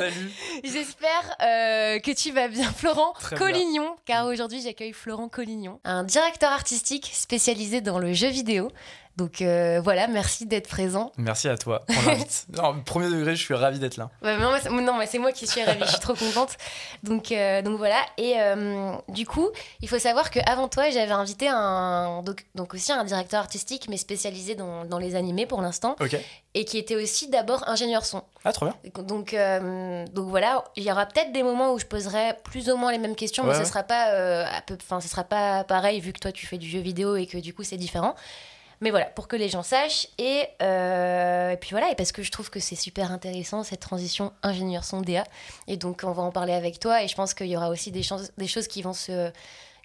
Salut. J'espère euh, que tu vas bien, Florent Très bien. Collignon, car aujourd'hui j'accueille Florent Collignon, un directeur artistique spécialisé dans le jeu vidéo. Donc euh, voilà, merci d'être présent. Merci à toi. On l'invite. Non, premier degré, je suis ravi d'être là. Non, mais c'est- non, c'est moi qui suis ravie, je suis trop contente. Donc, euh, donc voilà, et euh, du coup, il faut savoir qu'avant toi, j'avais invité un, donc, donc aussi un directeur artistique, mais spécialisé dans, dans les animés pour l'instant, et qui était aussi d'abord ingénieur son. Ah, trop bien. Donc, donc voilà, il y aura peut-être des moments où je poserai plus ou moins les mêmes questions, mais ce ouais. sera pas à peu, enfin, ce sera pas pareil vu que toi tu fais du jeu vidéo et que du coup c'est différent. Mais voilà, pour que les gens sachent et, euh, et puis voilà, et parce que je trouve que c'est super intéressant cette transition ingénieur son DA, et donc on va en parler avec toi et je pense qu'il y aura aussi des choses, des choses qui vont se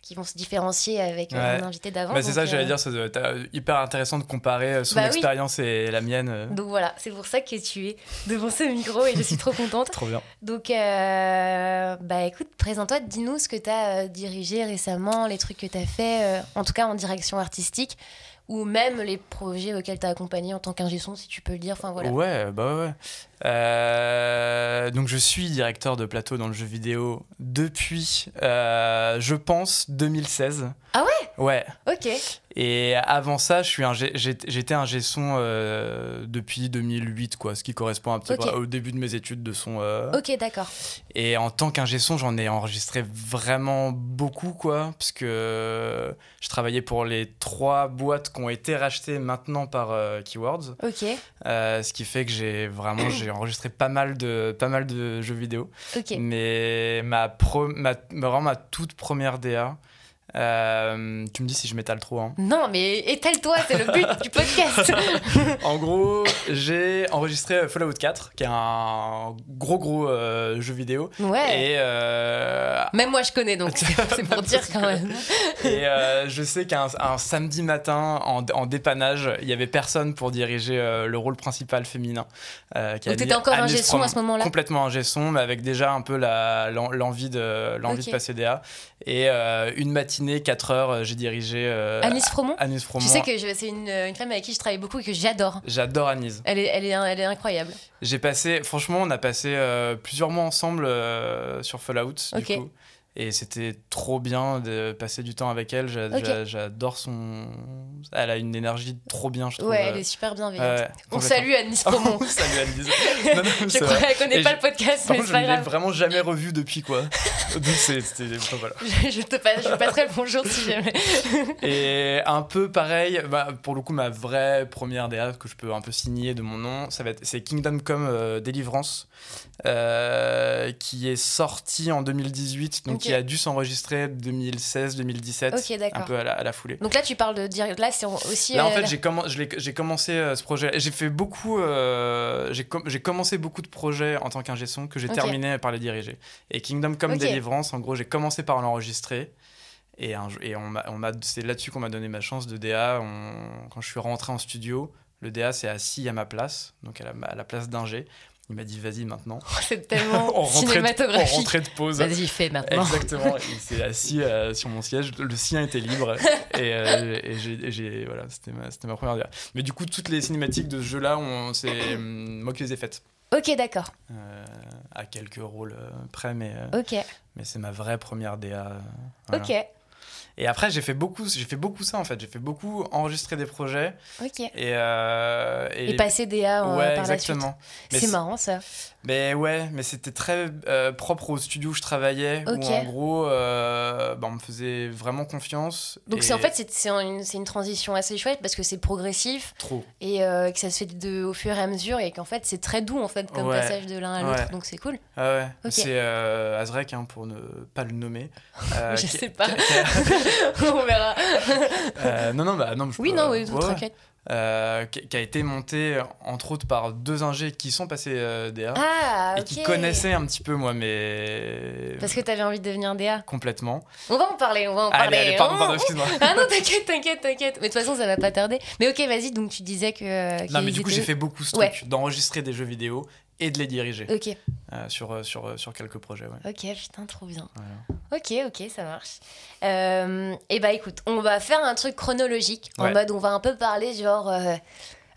qui vont se différencier avec euh, Ouais. mon invité d'avant. Bah, c'est ça, j'allais euh, dire, c'est euh, hyper intéressant de comparer son Bah oui. expérience et la mienne. Donc voilà, c'est pour ça que tu es devant ce micro et je suis trop contente. Trop bien. Donc, euh, bah écoute, présente-toi, dis-nous ce que tu as dirigé récemment, les trucs que tu as fait, euh, en tout cas en direction artistique, ou même les projets auxquels tu as accompagné en tant qu'ingé si tu peux le dire. Enfin voilà. Ouais, bah ouais. Euh, donc je suis directeur de plateau dans le jeu vidéo depuis, euh, je pense, 2016. Ah ouais? Ouais. Ok, Et avant ça, je suis un G- j'ai- j'étais un G-son euh, depuis 2008, quoi, ce qui correspond un petit peu au début de mes études de son. ok, d'accord. Et en tant qu'ingé son, j'en ai enregistré vraiment beaucoup, quoi, parce que je travaillais pour les trois boîtes qui ont été rachetées maintenant par Keywords, Ok, ce qui fait que j'ai vraiment j'ai enregistré pas mal de pas mal de jeux vidéo. Mais ma, pro, ma vraiment ma toute première DA. Euh, tu me dis si je m'étale trop. Hein. Non, mais étale-toi, c'est le but du podcast. En gros, j'ai enregistré Fallout 4, qui est un gros gros euh, jeu vidéo. Ouais. Et, euh, Même moi, je connais, donc c'est pour dire quand même. et je sais qu'un un samedi matin, en, en dépannage, il y avait personne pour diriger le rôle principal féminin. Qui Donc t'étais encore Anis ingé son à ce moment-là Complètement un son, mais avec déjà un peu l'envie de, l'envie Ok. de passer DA. Et une matinée, 4 heures, euh, j'ai dirigé euh, Anis Fromont Anis Fromont. Tu sais que c'est une, une femme avec qui je travaille beaucoup et que j'adore. J'adore Anis. Elle est, elle, est, elle est incroyable. J'ai passé, franchement, on a passé euh, plusieurs mois ensemble euh, sur Fallout, Ok. du coup. Et c'était trop bien de passer du temps avec elle. J'adore son. Elle a une énergie trop bien, je trouve. Ouais, elle est super bienveillante. ouais, On salue Anis Fromont. Salut Annelise. Non, non, Je crois qu'elle connaît Et pas le podcast, mais c'est je l'ai vraiment jamais revu depuis, quoi. Donc, c'était. voilà. Je, je te passe, je passerai le bonjour si jamais. Et un peu pareil, bah, pour le coup, ma vraie première DA que je peux un peu signer de mon nom, ça va être c'est Kingdom Come euh, Deliverance, euh, qui est sorti en 2018, donc. Qui a dû s'enregistrer 2016-2017, Ok, un peu à la, à la foulée. Donc là, tu parles de dire. Là, c'est aussi. Là, en euh, fait, j'ai commen- commencé euh, ce projet. J'ai fait beaucoup. euh, j'ai com- j'ai commencé beaucoup de projets en tant qu'ingé son que j'ai terminé par les diriger. Et Kingdom Come. Deliverance, en gros, j'ai commencé par l'enregistrer. Et, un jo- et on m'a- on m'a- c'est là-dessus qu'on m'a donné ma chance de DA. On- quand je suis rentré en studio, le DA s'est assis à ma place, donc à la, à la place d'ingé. Il m'a dit vas-y maintenant. c'est tellement on rentrait de, on cinématographique. rentrait de pause. Vas-y, fais maintenant. Exactement, il s'est assis euh, sur mon siège, le sien était libre et, euh, et j'ai- voilà, c'était ma, première DA. Mais du coup, toutes les cinématiques de ce jeu-là, c'est hum, moi qui les ai faites, Ok, d'accord. euh, à quelques rôles euh, près, mais, euh, Ok, mais c'est ma vraie première DA. euh, voilà. ok, Et après, j'ai fait beaucoup, j'ai fait beaucoup ça en fait, j'ai fait beaucoup enregistrer des projets ok. et euh, Et, passer DA euh, ouais, par la suite. C'est marrant ça. Mais ouais, mais c'était très euh, propre au studio où je travaillais, Ok. où en gros, euh, bah, on me faisait vraiment confiance. Donc et c'est en fait c'est c'est une, c'est une transition assez chouette parce que c'est progressif trop. et euh, que ça se fait de, au fur et à mesure et qu'en fait c'est très doux en fait comme Ouais. passage de l'un à l'autre Ouais. donc c'est cool. Ah ouais, Ok. c'est Azrek, hein, pour ne pas le nommer. Je qui- sais pas. qui- On verra. euh, non, non, bah non. je Oui peux- non oui ouais, t'inquiète. Euh, qui, a été monté entre autres par deux ingés qui sont passés euh, DA Ah et qui connaissaient un petit peu moi, mais Parce que t'avais envie de devenir DA. complètement. On va en parler, on va en Allez, parler. allez, pardon, Oh. pardon, excuse-moi. Ah non, t'inquiète, t'inquiète, t'inquiète. Mais de toute façon, ça va pas tarder. Mais ok, vas-y, donc tu disais que. Non, mais du coup, j'ai fait beaucoup ce Ouais. truc d'enregistrer des jeux vidéo et de les diriger Ok, euh, sur, euh, sur, euh, sur quelques projets. Ouais. ok, putain, trop bien. Voilà. Ok, ok, ça marche. Euh, et bah écoute, on va faire un truc chronologique, en Ouais. mode on va un peu parler genre. euh,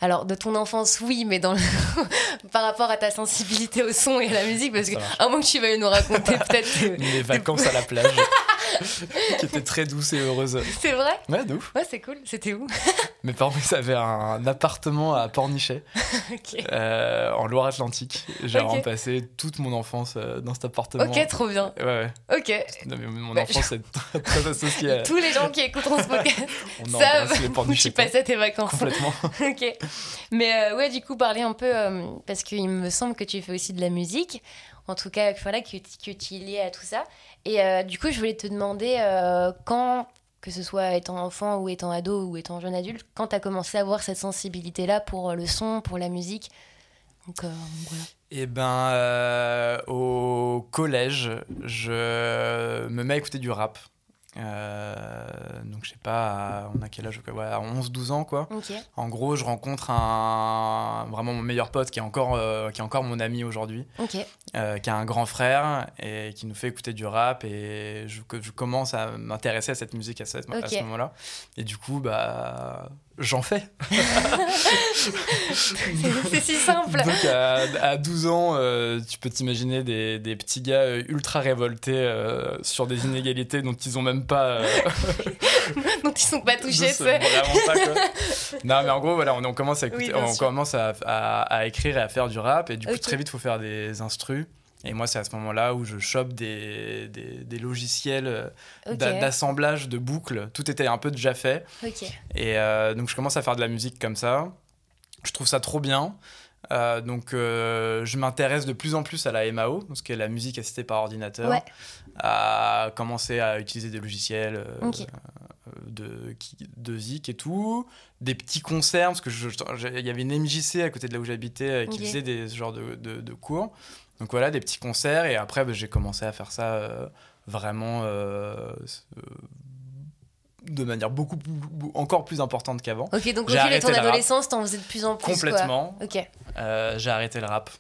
Alors, de ton enfance, oui, mais dans le- par rapport à ta sensibilité au son et à la musique, parce que, à moins que tu veuilles nous raconter peut-être. Mes vacances à la plage, qui étaient très douces et heureuses. C'est vrai Ouais, de ouf. Ouais, c'est cool. C'était où Mes parents, ils avaient un appartement à Pornichet, euh, en Loire-Atlantique. J'ai Ok. vraiment passé toute mon enfance euh, dans cet appartement. Ok, trop bien. Ouais, ouais. Ok. Non, mais mon Bah, enfance est très, associée à... Tous les gens qui écouteront ce podcast savent où tu passais tes vacances. Complètement. ok. Mais euh, ouais, du coup, parler un peu, euh, parce qu'il me semble que tu fais aussi de la musique, en tout cas, voilà, que, tu es lié à tout ça. Et euh, du coup, je voulais te demander euh, quand, que ce soit étant enfant ou étant ado ou étant jeune adulte, quand tu as commencé à avoir cette sensibilité-là pour euh, le son, pour la musique? Eh ben, au collège, je me mets à écouter du rap. Euh, donc, je sais pas, on a quel âge ouais, À 11-12 ans, quoi. En gros, je rencontre un, vraiment mon meilleur pote qui est encore, euh, qui est encore mon ami aujourd'hui, euh, qui a un grand frère et qui nous fait écouter du rap. Et je, je commence à m'intéresser à cette musique à ce, à ce moment-là. Et du coup, bah, j'en fais. C'est si simple. Donc à, à 12 ans, euh, tu peux t'imaginer des, des petits gars euh, ultra révoltés euh, sur des inégalités dont ils ont même pas. euh, Donc ils sont pas touchés, c'est c'est. vraiment pas quoi. Non mais en gros voilà, on, on commence à écouter, Oui, bien on sûr. commence à, à- à écrire et à faire du rap et du coup très vite faut faire des instrus. Et moi, c'est à ce moment-là où je chope des, des, des logiciels euh, d'assemblage de boucles. Tout était un peu déjà fait. Et euh, donc je commence à faire de la musique comme ça. Je trouve ça trop bien. Euh, donc euh, je m'intéresse de plus en plus à la MAO, ce qui est la musique assistée par ordinateur, Ouais. à commencer à utiliser des logiciels de, de Zik et tout, des petits concerts, parce que je- je- il y avait une MJC à côté de là où j'habitais qui faisait des ce genre de, de- de cours. Donc voilà, des petits concerts, et après bah, j'ai commencé à faire ça euh, vraiment euh, euh, de manière beaucoup plus- encore plus importante qu'avant. Ok, donc au J'ai fil de arrêté ton adolescence, t'en faisais de plus en plus. quoi. Complètement. Ok. J'ai arrêté le rap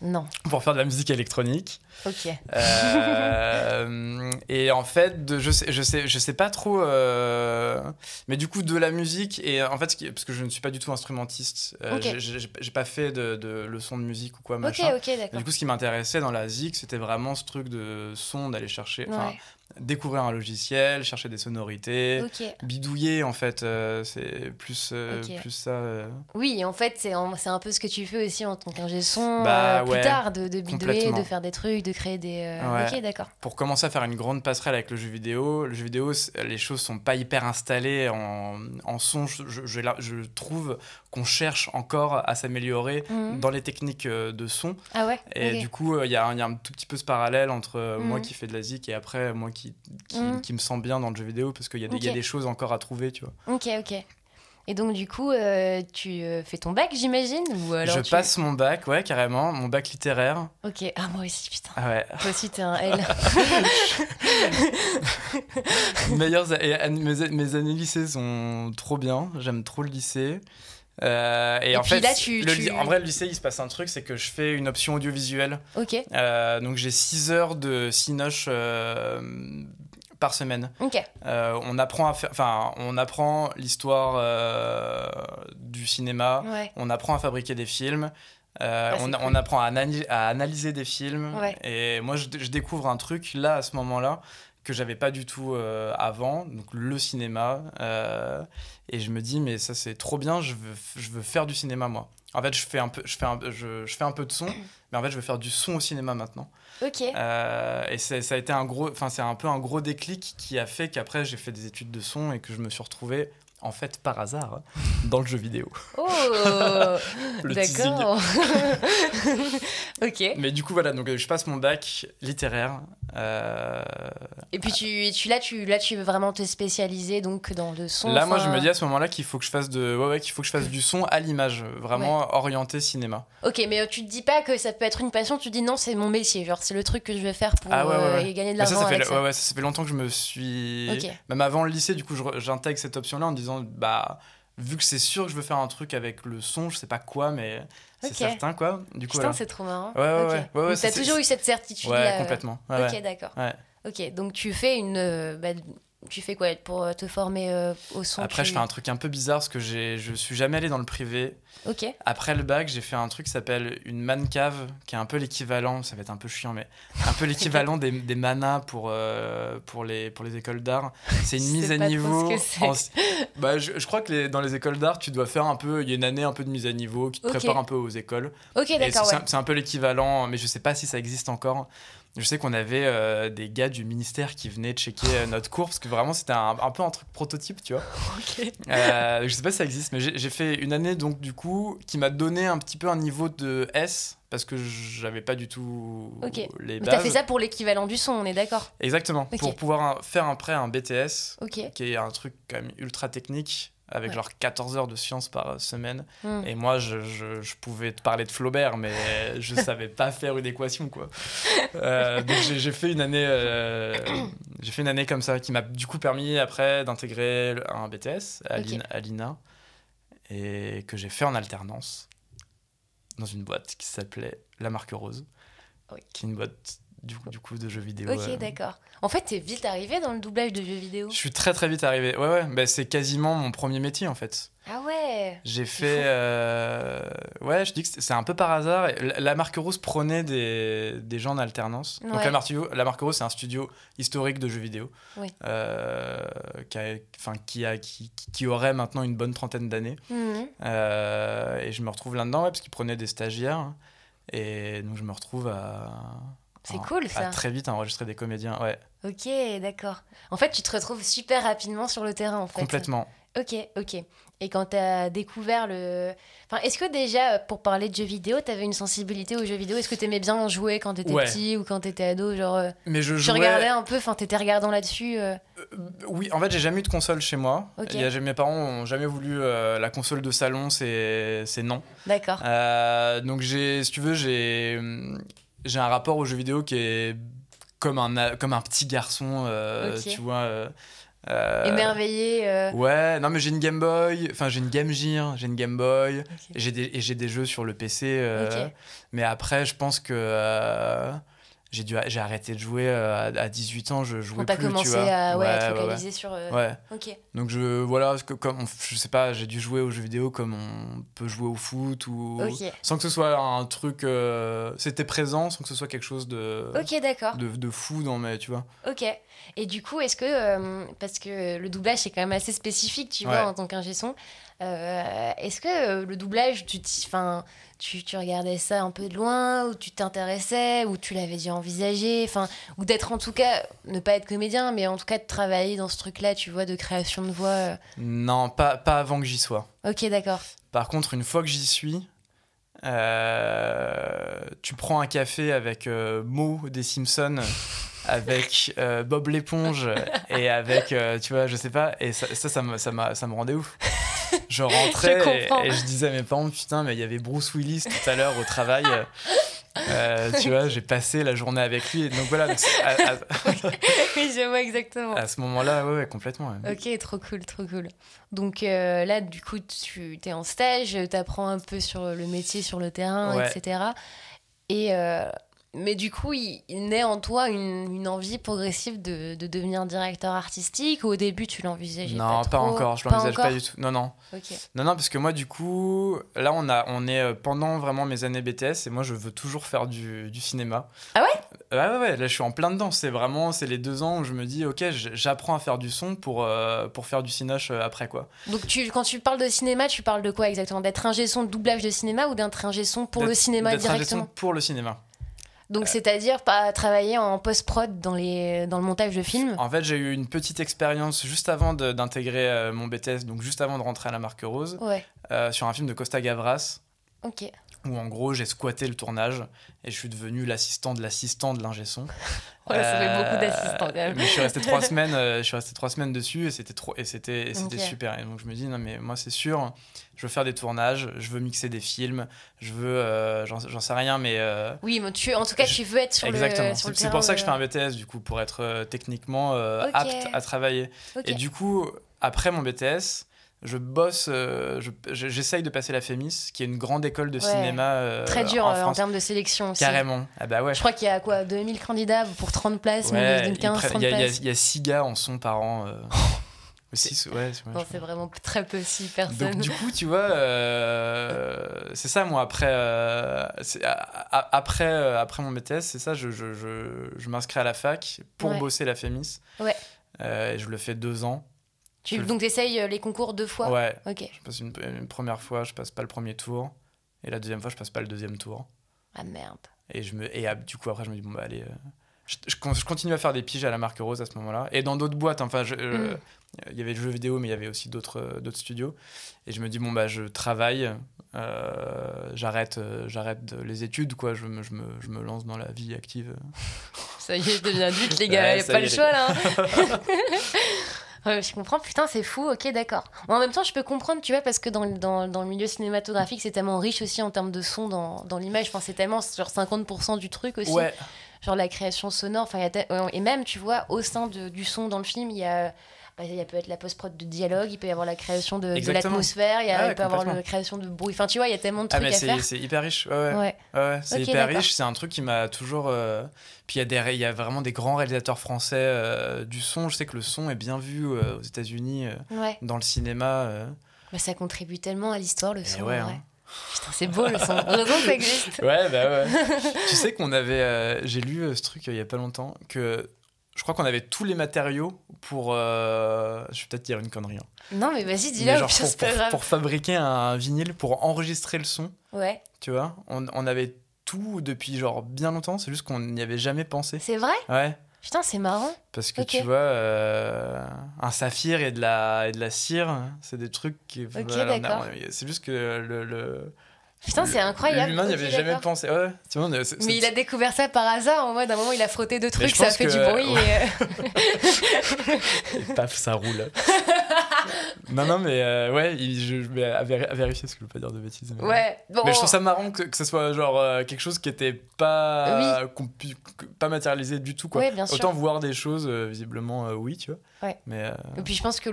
Non. pour faire de la musique électronique. Ok. Euh, et en fait, de, je, sais, je, sais, je sais pas trop. euh, mais du coup, de la musique, et en fait, parce que je ne suis pas du tout instrumentiste, euh, Ok. j'ai- pas fait de, de leçons de musique ou quoi, Ok, machin. ok, Et d'accord. du coup, ce qui m'intéressait dans la ZIC, c'était vraiment ce truc de son, d'aller chercher, Ouais. découvrir un logiciel, chercher des sonorités, Ok. bidouiller en fait, euh, c'est plus, euh, Ok. plus ça. euh, Oui, en fait, c'est un peu ce que tu fais aussi en tant qu'ingé son Bah, euh, plus ouais, tard, de, de bidouiller, de faire des trucs, de créer des. euh, Ouais. Ok, d'accord. pour commencer à faire une grande passerelle avec le jeu vidéo, le jeu vidéo, les choses sont pas hyper installées en, en son. Je, je- trouve qu'on cherche encore à s'améliorer Mhm. dans les techniques euh, de son. Ah ouais Et du coup, euh, il y, a un- il y a un tout petit peu ce parallèle entre euh, moi Mhm. qui fais de la zik et après moi qui, qui, Mhm. qui me sens bien dans le jeu vidéo parce qu'il y, a des- il y a des choses encore à trouver, tu vois. Ok, ok. Et donc, du coup, euh, tu euh, fais ton bac, j'imagine ou alors je tu- passe mon bac, ouais, carrément, mon bac littéraire. Ok. Ah, moi aussi, putain. Ah ouais. Toi aussi, t'es un L. Et an- mes, mes années lycée sont trop bien. J'aime trop le lycée. Euh, et, Et en fait, là, tu- le tu- ly- en vrai, le lycée, il se passe un truc, c'est que je fais une option audiovisuelle. ok, Euh, donc j'ai 6 heures de cinoche euh, par semaine. Euh, on apprend à faire, enfin, on apprend l'histoire euh, du cinéma. Ouais. On apprend à fabriquer des films. euh, Ah, on, cool. on apprend à, analyser des films. Ouais. Et moi, je, je découvre un truc là, à ce moment-là, que j'avais pas du tout avant, donc le cinéma. et je me dis, mais ça, c'est trop bien, je veux, je veux faire du cinéma, moi. En fait, je fais un peu, je fais un, je, je fais un peu de son, mais en fait, je veux faire du son au cinéma maintenant. Ok. Euh, et ça a été un gros, enfin, c'est un peu un gros déclic qui a fait qu'après, j'ai fait des études de son et que je me suis retrouvé, en fait, par hasard, dans le jeu vidéo. Oh. D'accord. ok. Mais du coup, voilà, donc euh, je passe mon bac littéraire. euh, Et puis tu, tu là tu là tu veux vraiment te spécialiser donc dans le son. Là, moi, je me dis à ce moment-là qu'il faut que je fasse de, ouais, ouais, qu'il faut que je fasse du son à l'image, vraiment orienté cinéma. Ok, mais euh, tu te dis pas que ça peut être une passion. Tu te dis non, c'est mon métier. Genre c'est le truc que je vais faire pour Ah ouais, euh, gagner de ça, l'argent ça fait, avec ça. fait longtemps que je me suis. Ok. Même avant le lycée, du coup, j'intègre cette option-là en me disant, bah, vu que c'est sûr que je veux faire un truc avec le son, je sais pas quoi, mais c'est certain, quoi. Du coup, Putain, c'est trop marrant. Ouais, ouais, ouais, ouais, T'as toujours eu cette certitude Ouais, là. complètement. Ouais, ok, d'accord. Ok, donc tu fais une, euh, bah, tu fais quoi pour euh, te former euh, au son Après, tu- je fais un truc un peu bizarre parce que j'ai- je suis jamais allé dans le privé. Ok. Après le bac, j'ai fait un truc qui s'appelle une man cave, qui est un peu l'équivalent, ça va être un peu chiant, mais un peu l'équivalent des, des manas pour, euh, pour, les, pour les écoles d'art. C'est une mise à niveau. ce que c'est. en- bah, je, je crois que les- dans les écoles d'art, tu dois faire un peu, il y a une année un peu de mise à niveau qui te Ok. prépare un peu aux écoles. Ok, d'accord, c'est ouais. un- c'est un peu l'équivalent, mais je sais pas si ça existe encore. Je sais qu'on avait euh, des gars du ministère qui venaient checker euh, notre cours parce que vraiment c'était un, un peu un truc prototype, tu vois. Ok. Euh, je sais pas si ça existe, mais j'ai fait une année donc du coup qui m'a donné un petit peu un niveau de S parce que j'avais pas du tout les Mais t'as bases. fait ça pour l'équivalent du son, on est d'accord Exactement, Ok. pour pouvoir un- faire après un BTS qui est un truc quand même ultra technique avec Ouais. genre 14 heures de sciences par semaine. Hmm. Et moi, je, je- je pouvais te parler de Flaubert, mais je savais pas faire une équation, quoi. Euh, donc j'ai fait une année, euh, j'ai fait une année comme ça, qui m'a du coup permis après d'intégrer un BTS à l'INA, et que j'ai fait en alternance dans une boîte qui s'appelait La Marque Rose, Oui. qui est une boîte du, coup- du coup de jeux vidéo. Ok, euh, d'accord. En fait, t'es vite arrivé dans le doublage de jeux vidéo. je suis très très vite arrivé. Ouais, ouais, bah, c'est quasiment mon premier métier en fait. Ah ouais J'ai fait. euh, Ouais, je dis que c'est un peu par hasard. La marque Rose prenait des, des gens en alternance. Donc la marque, la marque Rose, c'est un studio historique de jeux vidéo. Oui. Euh, qui, a, enfin, qui, a, qui, qui aurait maintenant une bonne trentaine d'années. Mhm. Euh, et je me retrouve là-dedans, ouais, parce qu'ils prenaient des stagiaires. Et donc je me retrouve à. C'est à- cool, ça. À très vite enregistrer des comédiens. Ouais, Ok, d'accord. En fait, tu te retrouves super rapidement sur le terrain, en fait. complètement. Ok, ok. Et quand t'as découvert le... Enfin, est-ce que déjà, pour parler de jeux vidéo, t'avais une sensibilité aux jeux vidéo? Est-ce que t'aimais bien en jouer quand t'étais Ouais. petit ou quand t'étais ado? Genre, euh, Mais je tu jouais. regardais un peu, enfin, t'étais regardant là-dessus euh, Oui, en fait, j'ai jamais eu de console chez moi. Ok. Il y a- mes parents ont jamais voulu euh, la console de salon, c'est c'est non. D'accord. Euh, donc j'ai, si tu veux, j'ai j'ai un rapport aux jeux vidéo qui est comme un comme un petit garçon, euh, tu vois. euh, euh, Émerveillé. Ouais, non mais j'ai une Game Boy, enfin j'ai une Game Gear, j'ai une Game Boy, ok. et j'ai des, jeux sur le PC. Mais après, je pense que j'ai dû, j'ai arrêté de jouer euh, à, à 18 ans, je jouais Quand plus, tu commencé vois. à ouais, ouais, ouais. focaliser sur... euh, Ouais. Ok. Donc je voilà, que comme on- je sais pas, j'ai dû jouer aux jeux vidéo comme on peut jouer au foot ou Ok. sans que ce soit un truc euh, c'était présent sans que ce soit quelque chose de Ok, d'accord. de, de fou dans mes tu vois. Ok. Et du coup, est-ce que, euh, parce que le doublage c'est quand même assez spécifique, tu vois, en tant qu'ingé son, euh, est-ce que euh, le doublage, tu, tu, tu regardais ça un peu de loin, ou tu t'intéressais, ou tu l'avais déjà envisagé, enfin, ou d'être en tout cas, ne pas être comédien, mais en tout cas de travailler dans ce truc-là, tu vois, de création de voix. Non, pas pas avant que j'y sois. Ok, d'accord. Par contre, une fois que j'y suis euh, tu prends un café avec euh, Mo des Simpsons, avec euh, Bob l'éponge et avec, euh, tu vois, je sais pas, et ça, ça, ça, me, ça, ça me rendait ouf. Je rentrais Je et- et, je disais à mes parents, putain, mais il y avait Bruce Willis tout à l'heure au travail. Euh, tu vois, j'ai passé la journée avec lui. Donc voilà, donc c'est- à, à- oui, je vois exactement. à ce moment-là, ouais, ouais, complètement. ouais. Ok, trop cool, trop cool. Donc euh, là, du coup, tu es en stage, tu apprends un peu sur le métier, sur le terrain, Ouais. etc. Et, euh, mais du coup, il, il naît en toi une, une envie progressive de, de devenir directeur artistique ou au début, tu l'envisageais Non, pas, pas, trop encore, je l'envisage pas du tout. Non, non. Non, non, parce que moi, du coup, là, on, a, on est euh, pendant vraiment mes années BTS et moi, je veux toujours faire du, du cinéma. Ah ouais? Ouais, ouais, ouais, là, je suis en plein dedans. C'est vraiment, c'est les deux ans où je me dis, ok, j'apprends à faire du son pour, euh, pour faire du cinoche euh, après, quoi. Donc tu, quand tu parles de cinéma, tu parles de quoi exactement? D'être ingé son de doublage de cinéma ou d'être ingé son pour le D'être- cinéma d'être ingé son directement? pour le cinéma. Donc c'est-à-dire pas travailler en post-prod dans, les, dans le montage de films En fait, j'ai eu une petite expérience juste avant d'intégrer euh, mon BTS, donc juste avant de rentrer à la marque Rose, Ouais, euh, sur un film de Costa Gavras. ok. Où en gros j'ai squatté le tournage et je suis devenu l'assistant de l'assistant de l'ingé son. Euh, Ouais, ça fait beaucoup d'assistants, quand même. Mais je suis resté trois semaines, euh, je suis resté trois semaines dessus et c'était trop et c'était et c'était Ok. super. Et donc je me dis non mais moi c'est sûr, je veux faire des tournages, je veux mixer des films, je veux euh, j'en sais rien mais euh, Oui, mais tu, en tout cas, Je- tu veux être sur exactement. le le C'est pour ça que je fais un BTS du coup pour être euh, techniquement euh, apte à travailler. Et du coup après mon BTS je bosse, euh, je- je- j'essaye de passer la FEMIS, qui est une grande école de Ouais. cinéma euh, Très dur en euh, en, termes de sélection aussi. Carrément. Ah bah ouais. Je crois qu'il y a quoi 2000 candidats pour 30 places, Ouais, mais ils d'une 15, prennent- 30 il y, a- il y a- places. il y a six gars en son par an. six, ouais, ouais, c'est vraiment très peu si personne. Donc du coup, tu vois, euh, c'est ça moi après euh, c'est- a- après euh, après mon BTS, c'est ça, je, je, je, je m'inscris à la fac pour Ouais. bosser la FEMIS. Ouais. Et je le fais deux ans. Tu- Donc, tu essayes les concours deux fois Ouais. Ok. Je passe une, une première fois, je passe pas le premier tour, et la deuxième fois, je passe pas le deuxième tour. Ah merde. Et je me et du coup après je me dis bon bah allez. euh, je, je con- je continue à faire des piges à la marque Rose à ce moment-là et dans d'autres boîtes. Enfin, euh, Mm. il y avait le jeu vidéo, mais il y avait aussi d'autres euh, studios. Et je me dis bon bah je travaille, euh, j'arrête euh, j'arrête les études quoi. Je me, je me, je me lance dans la vie active. Ça y est, je deviens adulte, les gars. Ouais, y a pas y le est, choix, là. hein. Je comprends, putain, c'est fou, ok, d'accord. En même temps, je peux comprendre, tu vois, parce que dans, le- dans, dans le milieu cinématographique, c'est tellement riche aussi en termes de son dans, dans l'image. Enfin, c'est tellement sur 50% du truc aussi. Genre la création sonore. Enfin, il et même, tu vois, au sein de- du son dans le film, il y a. bah, il y a peut être la post-prod de dialogue, il peut y avoir la création de, l'atmosphère, il, y a- Ah ouais, il peut y avoir la création de bruit. Enfin, tu vois, il y a tellement de Ah trucs mais à faire. c'est hyper riche. Ouais ouais. C'est hyper riche. C'est un truc qui m'a toujours. euh, Puis il y, a des il y a vraiment des grands réalisateurs français euh, du son. Je sais que le son est bien vu euh, aux États-Unis, euh, dans le cinéma. euh. Bah, ça contribue tellement à l'histoire, le Et son. hein. Putain, c'est beau le son. Heureusement que ça existe. Ouais, bah ouais. tu sais qu'on avait. euh, J'ai lu euh, ce truc euh, il y a pas longtemps. Que je crois qu'on avait tous les matériaux pour. euh, Je vais peut-être dire une connerie. hein. Non, mais vas-y, Mais dis-le, genre pire, pour, c'est pas pour- grave. pour fabriquer un vinyle, pour enregistrer le son, Ouais, tu vois, on, on avait tout depuis genre bien longtemps. C'est juste qu'on n'y avait jamais pensé. c'est vrai? Ouais. Putain, c'est marrant. Parce que Ok. tu vois, euh, un saphir et de la, et de la cire, c'est des trucs qui. voilà, a- d'accord. C'est juste que le. le Putain, c'est incroyable. L'humain n'y Ok, avait jamais pensé. Ouais, tu vois, Mais il a découvert ça par hasard, en mode, à un moment, il a frotté deux trucs, ça a fait que- du bruit. ouais. et, euh, Et paf, ça roule. non, non, mais euh, ouais, je, je vais à, véri- à vérifier parce que je veux pas dire de bêtises. Mais, Ouais, bon. mais je trouve ça marrant que, que ce soit genre euh, quelque chose qui était pas, pas matérialisé du tout. Quoi. Ouais, bien sûr. Autant voir des choses, euh, visiblement, oui, tu vois. Ouais. Mais Et puis je pense que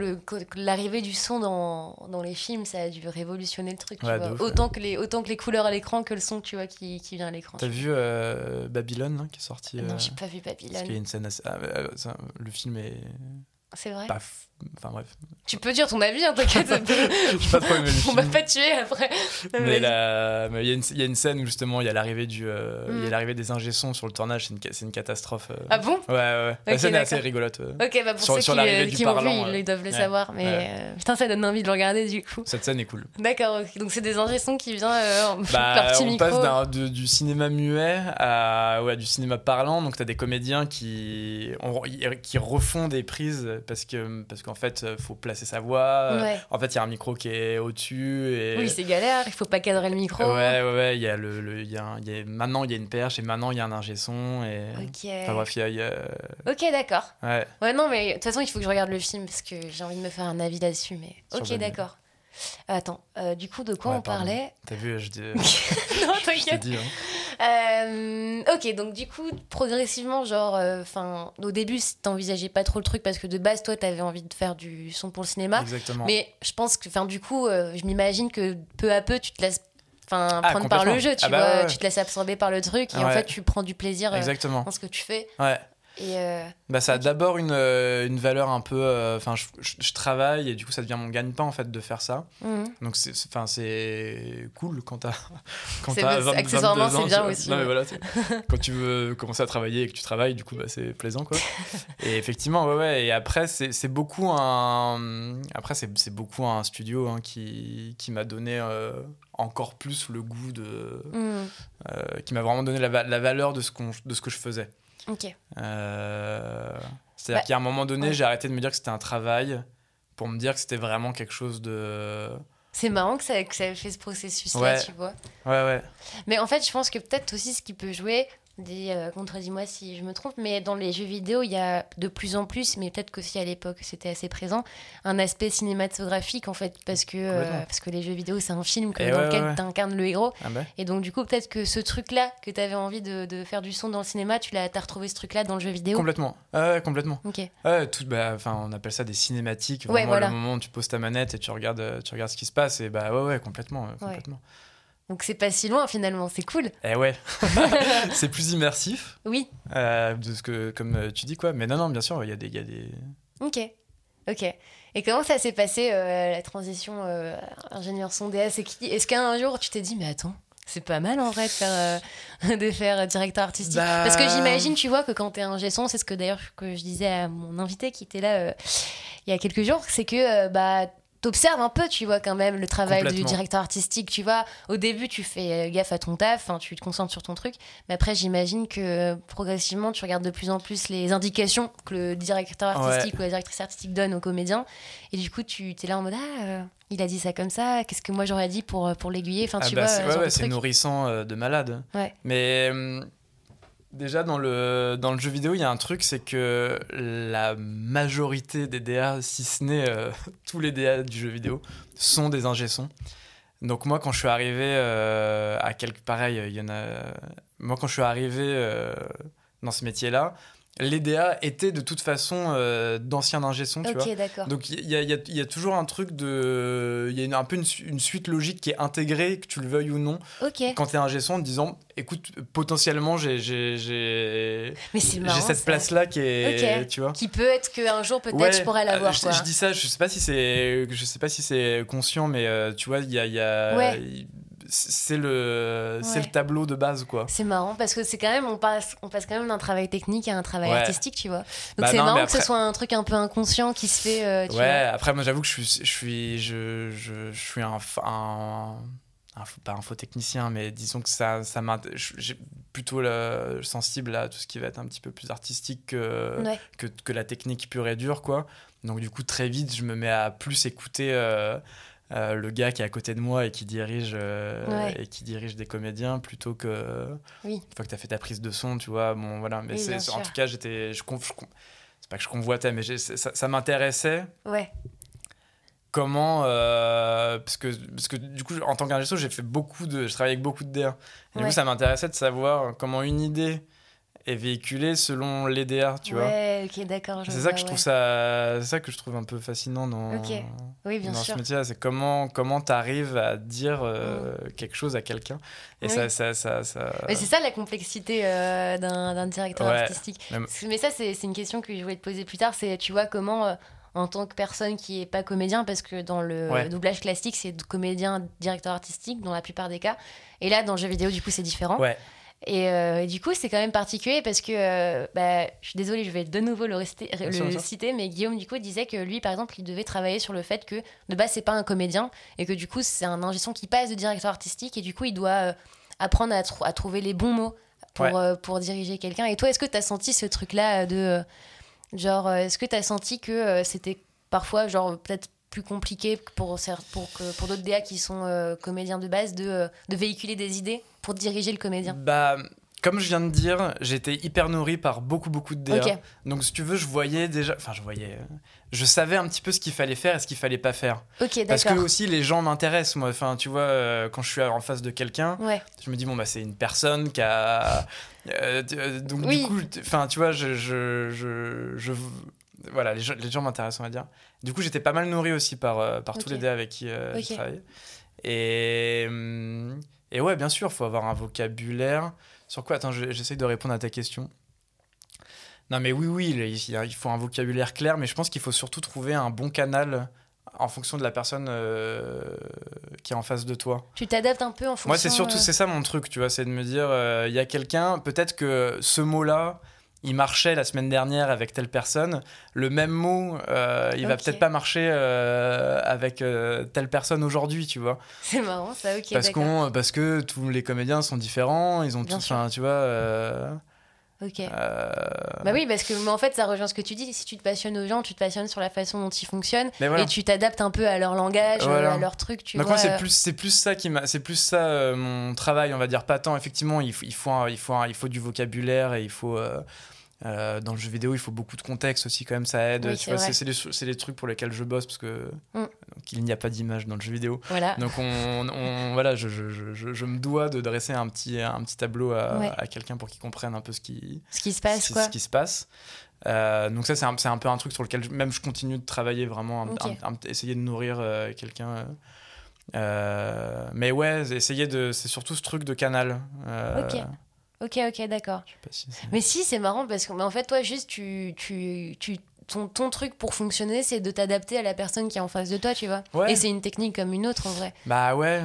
l'arrivée du son dans, dans les films, ça a dû révolutionner le truc. tu vois. ouf, autant, que les, autant que les couleurs à l'écran que le son tu vois, qui, qui vient à l'écran. t'as vu Babylone hein, qui est sorti Non, j'ai pas vu Parce qu'il y Babylone. a une scène assez- ah, ça, le film est C'est vrai. pas. f- Enfin bref. Tu peux dire ton avis, hein, t'inquiète. Pas le On m'a pas tué après. Mais la- il y, a une- il y a une scène où justement il y a l'arrivée du, euh, il y Mm. a l'arrivée des ingé sons sur le tournage, c'est une, c'est une catastrophe. euh. Ah bon? Ouais, ouais. La scène est assez rigolote. euh. Ok, bah pour Sur- ceux sur qui, euh, qui vu, ils doivent le Ouais. savoir. Mais Ouais. putain, ça donne envie de le regarder du coup. Cette scène est cool. D'accord, donc c'est des ingé sons qui viennent en- leur Bah, petit on micro. passe de- du cinéma muet à ouais, du cinéma parlant. Donc, tu as des comédiens qui, on- qui refont des prises parce que parce qu'en fait, euh, faut placer sa voix. Ouais. En fait, il y a un micro qui est au-dessus. Et... Oui, c'est galère, il faut pas cadrer le micro. Ouais, ouais, ouais. Il y a le, le- il y a un- il y a- maintenant, il y a une perche et maintenant, il y a un ingé son. Et... Ok. Enfin, bref, il y a. il y a- Ok, d'accord. Ouais. Ouais, non, mais de toute façon, il faut que je regarde le film parce que j'ai envie de me faire un avis là-dessus. Mais Sur ok, d'accord. Attends, euh, du coup, de quoi Ouais, on pardon. parlait T'as vu, je dis. Non, t'inquiète. hein. Euh, ok, donc du coup, progressivement, genre, enfin, au début, t'envisageais pas trop le truc parce que de base, toi, t'avais envie de faire du son pour le cinéma. Exactement. Mais je pense que, enfin, du coup, euh, je m'imagine que peu à peu, tu te laisses, enfin, Ah, prendre par le jeu, tu Ah bah vois, ouais, tu te laisses absorber par le truc et en fait, tu prends du plaisir euh, Exactement. dans ce que tu fais. Ouais. Et euh, Bah, ça a d'abord une, euh, une valeur un peu. euh, Enfin, je, je- je travaille et du coup, ça devient mon gagne-pain en fait de faire ça. mhm. Donc, c'est cool quand t'as quand C'est- t'as c'est- 20 accessoirement, 22 c'est bien tu- aussi, Non, mais ouais. voilà, c'est- quand tu veux commencer à travailler et que tu travailles, du coup, bah, c'est plaisant quoi. et effectivement, ouais, ouais. Et après, c'est c'est beaucoup un. Après, c'est c'est beaucoup un studio hein, qui, qui m'a donné euh, encore plus le goût de. Mhm. euh, qui m'a vraiment donné la, la valeur de ce, qu'on- de ce que je faisais. Ok. Euh, C'est-à-dire Bah, qu'à un moment donné, ouais. j'ai arrêté de me dire que c'était un travail pour me dire que c'était vraiment quelque chose de. C'est marrant que ça, que ça ait fait ce processus-là, Ouais. tu vois. Ouais, ouais. Mais en fait, je pense que peut-être aussi ce qui peut jouer, Dis, euh, contredis-moi si je me trompe, mais dans les jeux vidéo, il y a de plus en plus, mais peut-être qu'aussi à l'époque c'était assez présent, un aspect cinématographique en fait, parce que, euh, parce que les jeux vidéo c'est un film Et dans ouais, lequel ouais, ouais. tu incarnes le héros. Ah bah. Et donc, du coup, peut-être que ce truc-là, que tu avais envie de, de faire du son dans le cinéma, tu l'as, as retrouvé ce truc-là dans le jeu vidéo? Complètement. Ouais, complètement. Ok. Ouais, tout, bah, on appelle ça des cinématiques. Ouais, Vraiment, voilà. le moment où tu poses ta manette et tu regardes, euh, tu regardes ce qui se passe. Et bah ouais, ouais, complètement. complètement. Donc, c'est pas si loin finalement, c'est cool. Et ouais, c'est plus immersif, Oui, euh, de ce que, comme euh, tu dis, quoi. Mais non, non, bien sûr, il y a des. Y a des... ok. Ok. Et comment ça s'est passé euh, la transition euh, ingénieur son qui Est-ce qu'un jour tu t'es dit, mais attends, c'est pas mal en vrai de faire, euh, de faire directeur artistique? Bah- Parce que j'imagine, tu vois, que quand t'es un son, c'est ce que d'ailleurs que je disais à mon invité qui était là euh, il y a quelques jours, c'est que euh, bah t'observes un peu, tu vois, quand même, le travail du directeur artistique, tu vois. Au début, tu fais euh, gaffe à ton taf, hein, tu te concentres sur ton truc, mais après, j'imagine que euh, progressivement, tu regardes de plus en plus les indications que le directeur Ouais. artistique ou la directrice artistique donne aux comédiens, et du coup, tu es là en mode, ah, euh, il a dit ça comme ça, qu'est-ce que moi j'aurais dit pour, pour l'aiguiller, enfin, Ah tu bah, vois, c'est ouais, ouais, nourrissant de malade. Mais hum, déjà, dans le, dans le jeu vidéo, il y a un truc, c'est que la majorité des DA, si ce n'est euh, tous les DA du jeu vidéo, sont des ingé-sons. Donc moi, quand je suis arrivé euh, à quelque... Pareil, il y en a... Moi, quand je suis arrivé euh, dans ce métier-là, les DA étaient de toute façon euh, d'anciens tu vois. D'accord. Donc il y a, y a- il y a toujours un truc de... Il y a une- un peu une, su- une suite logique qui est intégrée, que tu le veuilles ou non, quand tu es un son en te disant, écoute, potentiellement j'ai j'ai- cette place-là qui est... Tu vois Qui peut être qu'un jour, peut-être, Ouais, je pourrais l'avoir, euh, je, je dis ça, je sais pas si c'est, je sais pas si c'est conscient, mais euh, tu vois, il y a, il y a- Ouais. C'est le, Ouais. le tableau de base, quoi. C'est marrant parce que c'est quand même on passe on passe quand même d'un travail technique à un travail Ouais. artistique tu vois donc Bah c'est marrant que ce soit un truc un peu inconscient qui se fait euh, tu Ouais, après moi j'avoue que je suis, je suis, je, je, je suis un, un, pas un faux technicien, mais disons que ça, ça j'ai plutôt le, sensible à tout ce qui va être un petit peu plus artistique que, vois. ouais que, que la technique pure et dure, quoi. Donc du coup, très vite, je me mets à plus écouter euh, euh, le gars qui est à côté de moi et qui dirige, euh, Ouais. et qui dirige des comédiens plutôt que... Oui. Une fois que tu as fait ta prise de son, tu vois, bon voilà. Mais Oui, en tout cas, j'étais... Je, c'est pas que je convoitais, mais ça, ça m'intéressait ouais comment euh, parce que parce que du coup en tant qu'ingénieur j'ai fait beaucoup de je travaille avec beaucoup de DA et du Ouais. coup ça m'intéressait de savoir comment une idée est véhiculée selon les DA tu vois. Ouais ok d'accord c'est ça que je trouve ça c'est ça que je trouve un peu fascinant dans Ok. oui bien dans sûr. ce métier c'est comment comment t'arrives à dire euh, quelque chose à quelqu'un. Et Oui. ça ça ça, ça- mais c'est ça la complexité euh, d'un directeur Ouais. artistique. Même- mais ça c'est une question que je voulais te poser plus tard c'est tu vois comment euh, en tant que personne qui est pas comédien parce que dans le Ouais. doublage classique c'est comédien directeur artistique dans la plupart des cas. Et là dans le jeu vidéo du coup c'est différent. Ouais Et, euh, et du coup, c'est quand même particulier parce que, euh, bah, je suis désolée, je vais de nouveau le, rester- citer, mais Guillaume, du coup, disait que lui, par exemple, il devait travailler sur le fait que de base, c'est pas un comédien et que du coup, c'est un ingé son qui passe de directeur artistique et du coup, il doit euh, apprendre à, trou- à trouver les bons mots pour, Ouais. euh, pour diriger quelqu'un. Et toi, est-ce que tu as senti ce truc-là de. genre, est-ce que tu as senti que c'était parfois, genre, peut-être plus compliqué pour, pour, pour d'autres DA qui sont euh, comédiens de base de, euh, de véhiculer des idées pour diriger le comédien bah comme je viens de dire, j'étais hyper nourri par beaucoup beaucoup de DA. Ok. Donc si tu veux, je voyais déjà enfin je voyais euh, je savais un petit peu ce qu'il fallait faire et ce qu'il fallait pas faire. Ok, Parce que aussi les gens m'intéressent moi. Enfin tu vois quand je suis en face de quelqu'un, Ouais, je me dis bon bah c'est une personne qui a euh, donc Oui. du coup enfin tu vois je je, je, je- voilà les gens, les gens m'intéressent on va dire. Du coup j'étais pas mal nourri aussi par euh, par tous les DA avec qui euh, Ok. j'ai travaillé. Et hum, et ouais bien sûr faut avoir un vocabulaire sur quoi? Attends je- j'essaye de répondre à ta question. Non mais oui oui il il faut un vocabulaire clair mais je pense qu'il faut surtout trouver un bon canal en fonction de la personne euh, qui est en face de toi. tu t'adaptes un peu en fonction. Moi, c'est surtout euh, c'est ça mon truc, tu vois, c'est de me dire, euh, il y a quelqu'un, peut-être que ce mot-là, il marchait la semaine dernière avec telle personne, le même mot, euh, il va Ok. peut-être pas marcher euh, avec euh, telle personne aujourd'hui, tu vois, C'est marrant, ça, ok. parce qu'on, parce que tous les comédiens sont différents, ils ont Bien tous, enfin, tu vois. Ok. Euh, Bah oui, parce que mais en fait, ça rejoint ce que tu dis. Si tu te passionnes aux gens, tu te passionnes sur la façon dont ils fonctionnent voilà. et tu t'adaptes un peu à leur langage, Voilà. à leur truc. Tu Donc vois. moi c'est plus c'est plus ça qui m'a c'est plus ça euh, mon travail on va dire pas tant effectivement il faut il faut un- il faut un- il faut du vocabulaire et il faut euh, dans le jeu vidéo il faut beaucoup de contexte aussi quand même ça aide Oui, tu c'est vois c'est les trucs pour lesquels je bosse parce que Mm. donc, il n'y a pas d'image dans le jeu vidéo Voilà. donc on, on- voilà je, je, je, je- je me dois de dresser un petit un petit tableau à, Ouais. à quelqu'un pour qu'il comprenne un peu ce qui Ce qui se passe, ce, quoi. ce qui se passe Euh, donc ça c'est un, c'est un peu un truc sur lequel même je continue de travailler vraiment un- un- essayer de nourrir euh, quelqu'un mais ouais essayer de c'est surtout ce truc de canal Ok. Ok, ok, d'accord. si Mais si, c'est marrant parce que, mais en fait, toi, juste, tu, tu, tu, ton, ton truc pour fonctionner, c'est de t'adapter à la personne qui est en face de toi, tu vois. Ouais. Et c'est une technique comme une autre, en vrai. bah ouais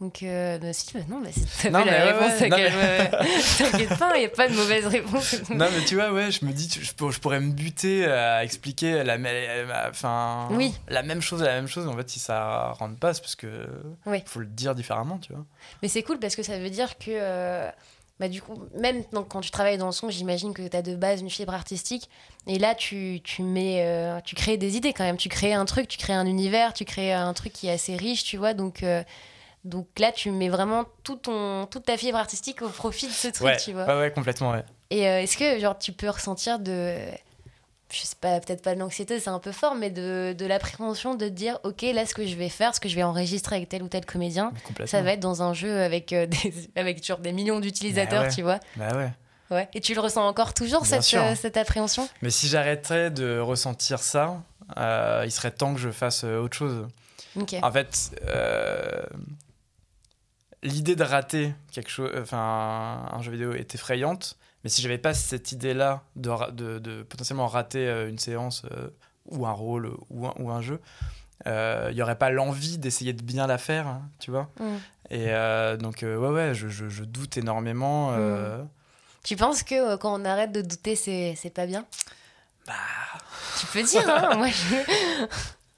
Donc, euh, bah, si, bah non, bah, c'est la ouais, réponse ouais. T'inquiète pas, il n'y a pas de mauvaise réponse. non mais tu vois ouais je me dis tu- je, pour- je pourrais me buter à expliquer la, enfin Oui. la même chose la même chose en fait si ça rentre pas c'est parce que Oui. faut le dire différemment tu vois Mais c'est cool parce que ça veut dire que, euh, bah, du coup, même quand tu travailles dans le son, j'imagine que tu as de base une fibre artistique. Et là, tu, tu mets, euh, tu crées des idées quand même. Tu crées un truc, tu crées un univers, tu crées un truc qui est assez riche, tu vois. Donc, euh, donc là, tu mets vraiment tout ton, toute ta fibre artistique au profit de ce truc, ouais tu vois. ouais ouais complètement ouais Et euh, est-ce que genre tu peux ressentir de je sais pas peut-être pas de l'anxiété c'est un peu fort mais de, de l'appréhension de dire ok là ce que je vais faire ce que je vais enregistrer avec tel ou tel comédien ça va être dans un jeu avec euh, des, avec genre des millions d'utilisateurs Bah ouais. tu vois bah ouais ouais et tu le ressens encore toujours Bien cette, euh, cette appréhension? Mais si j'arrêtais de ressentir ça, euh, il serait temps que je fasse autre chose. ok En fait, l'idée de rater quelque chose, enfin un jeu vidéo est effrayante. Mais si j'avais pas cette idée-là de, de, de potentiellement rater euh, une séance euh, ou un rôle ou un, ou un jeu, euh, il y aurait pas l'envie d'essayer de bien la faire, hein, tu vois. Mm. Et euh, donc euh, ouais ouais, je, je- je doute énormément. euh, tu penses que euh, quand on arrête de douter c'est pas bien? Bah, tu peux dire hein moi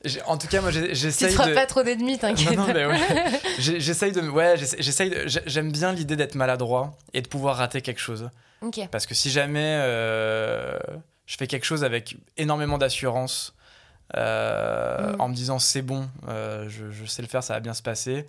je... en tout cas moi j'ai- tu j'essaye feras de. pas trop d'ennemis t'inquiète Non, non, mais ouais. J'essaye de. Ouais, j'essa- j'essaye. de- J'aime bien l'idée d'être maladroit et de pouvoir rater quelque chose. Parce que si jamais euh, je fais quelque chose avec énormément d'assurance, euh, Mm. en me disant c'est bon, euh, je, je sais le faire, ça va bien se passer.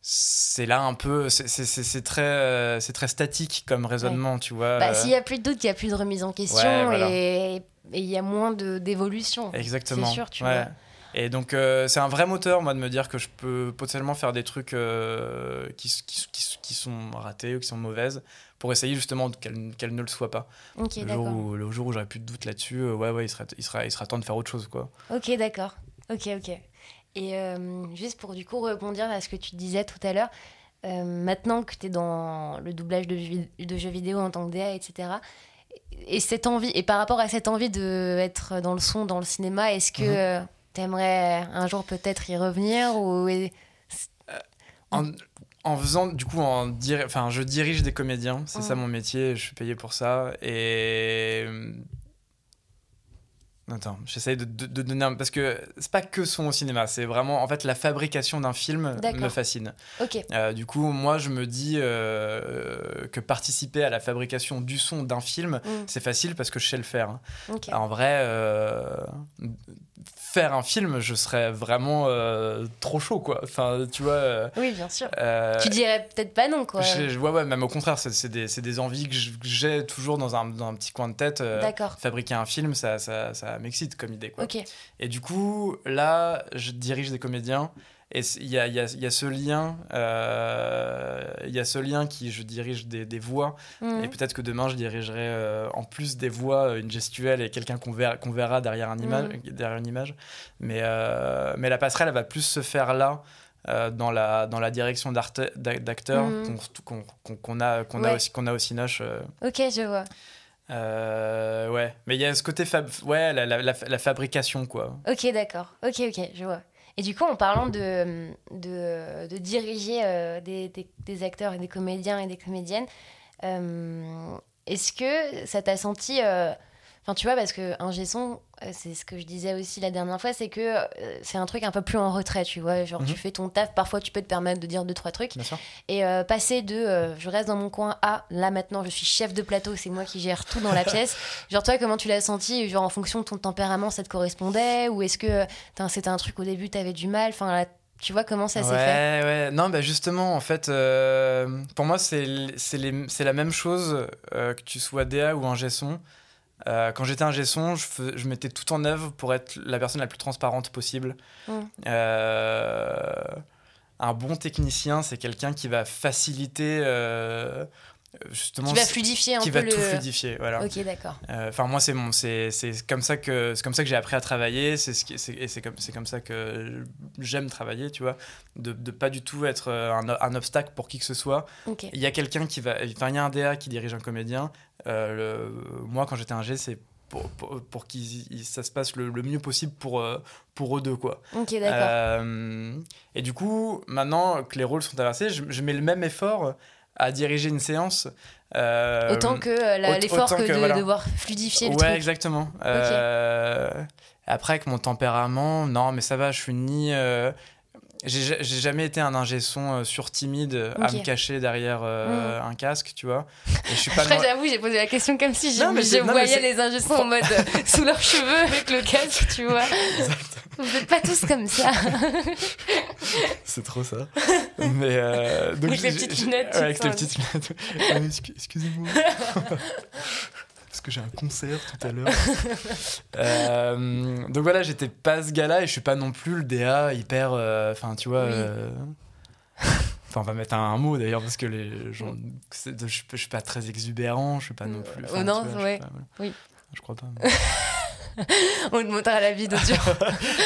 C'est là un peu, c'est- très, c'est très statique comme raisonnement, tu vois. Bah, s'il y a plus de doute, il y a plus de remise en question Ouais, voilà. et il y a moins de d'évolution. Exactement. C'est sûr, tu Ouais. vois. Et donc, euh, c'est un vrai moteur, moi, de me dire que je peux potentiellement faire des trucs euh, qui, qui sont ratés ou qui sont mauvaises pour essayer justement qu'elles qu'elles ne le soient pas. Le, jour où, le jour où j'aurai plus de doute là-dessus, euh, ouais, ouais, il sera, il, sera, il sera temps de faire autre chose, quoi. Ok, d'accord. Ok, ok. Et euh, juste pour du coup rebondir à ce que tu disais tout à l'heure, euh, maintenant que tu es dans le doublage de, jeux- de jeux vidéo en tant que DA, etc. Et cette envie, et par rapport à cette envie de être dans le son, dans le cinéma, est-ce que Mhm. tu aimerais un jour peut-être y revenir ou En, en faisant, du coup, en dir- enfin, je dirige des comédiens, c'est ça Mm. mon métier, je suis payé pour ça. Et. Attends, j'essaye de, de- de donner un. Parce que c'est pas que son au cinéma, c'est vraiment. En fait, la fabrication d'un film me fascine. Ok, Euh, du coup, moi, je me dis euh, que participer à la fabrication du son d'un film, Mm. c'est facile parce que je sais le faire. hein. ok. En vrai, euh, faire un film, je serais vraiment euh, trop chaud, quoi. Enfin, tu vois. euh, Oui, bien sûr. euh, tu dirais peut-être pas non, quoi. je- je- ouais, ouais, même au contraire, c'est des, c'est des envies que j'ai toujours dans un, dans un petit coin de tête. euh, D'accord. fabriquer un film, ça, ça, ça m'excite comme idée, quoi. Ok. Et du coup, là, je dirige des comédiens. Et il y y, y a ce lien, euh, il y a ce lien qui, je dirige des, des voix. Mhm. Et peut-être que demain, je dirigerai euh, en plus des voix une gestuelle et quelqu'un qu'on verra, qu'on verra derrière, un image, derrière une image. Mais, euh, mais la passerelle, elle va plus se faire là. euh, dans, la, dans la direction d'acteurs Mhm. qu'on a, qu'on a, aussi, a au Cinoche. euh, Ok, je vois. euh, ouais, mais il y a ce côté fab... ouais, la, la, la, la fabrication, quoi. Ok, d'accord. Ok, ok, je vois. Et du coup, en parlant de, diriger euh, des, acteurs et des comédiens et des comédiennes, euh, est-ce que ça t'a senti... Enfin, tu vois, parce que un son, euh, c'est ce que je disais aussi la dernière fois, c'est que euh, c'est un truc un peu plus en retrait, tu vois. Genre, tu Mhm. fais ton taf, parfois tu peux te permettre de dire deux, trois trucs. Et euh, passer de euh, je reste dans mon coin à là maintenant je suis chef de plateau, c'est moi qui gère tout dans la pièce. Genre, toi, comment tu l'as senti Genre, en fonction de ton tempérament, ça te correspondait? Ou est-ce que c'était un truc au début, t'avais du mal? Enfin, là, tu vois comment ça s'est fait? Ouais, ouais. Non, bah justement, en fait, euh, pour moi, c'est la même chose que tu sois DA ou un son. Euh, quand j'étais un son, je, fais- je mettais tout en œuvre pour être la personne la plus transparente possible. Mm. Euh, un bon technicien, c'est quelqu'un qui va faciliter euh, justement Qui va fluidifier un qui peu va le. tout fluidifier. Voilà. Ok, d'accord. Enfin, moi, c'est mon, c'est, comme ça que, c'est comme ça que j'ai appris à travailler. C'est ce qui, et c'est comme, c'est comme ça que j'aime travailler, tu vois, de, de pas du tout être un, un obstacle pour qui que ce soit. Il y a quelqu'un qui va, enfin, il y a un DA qui dirige un comédien. Euh, le- moi, quand j'étais un G, c'est pour, pour, pour que ça se passe le, le mieux possible pour, euh, pour eux deux, quoi. Ok, d'accord. Euh, et du coup, maintenant que les rôles sont inversés, je, je mets le même effort à diriger une séance. euh, Autant que euh, l'effort que, que, de voilà. devoir fluidifier le ouais, truc. exactement. Après, avec mon tempérament, non, mais ça va, je suis ni. Euh, j'ai ja- j'ai jamais été un ingé son euh, sur timide à Ok. me cacher derrière euh, un casque, tu vois. Et je suis pas. Après, j'avoue, j'ai posé la question comme si j'ai- Non, mais je non, voyais les ingé sons en mode euh, sous leurs cheveux avec le casque, tu vois. Vous n'êtes pas tous comme ça. C'est trop ça. mais euh, donc Avec les petites lunettes, ouais, avec les petites lunettes. Excusez-moi. Que j'ai un concert tout à l'heure. Euh, donc voilà, j'étais pas ce gars-là et je suis pas non plus le DA hyper. euh, Enfin, tu vois. Oui. euh, Enfin, on va mettre un, un mot d'ailleurs parce que les gens. Je, suis pas- je suis pas très exubérant, je suis pas non plus. Enfin, non, vois, ouais. pas- voilà. Oui. Je crois pas. mais- On te montrera la vidéo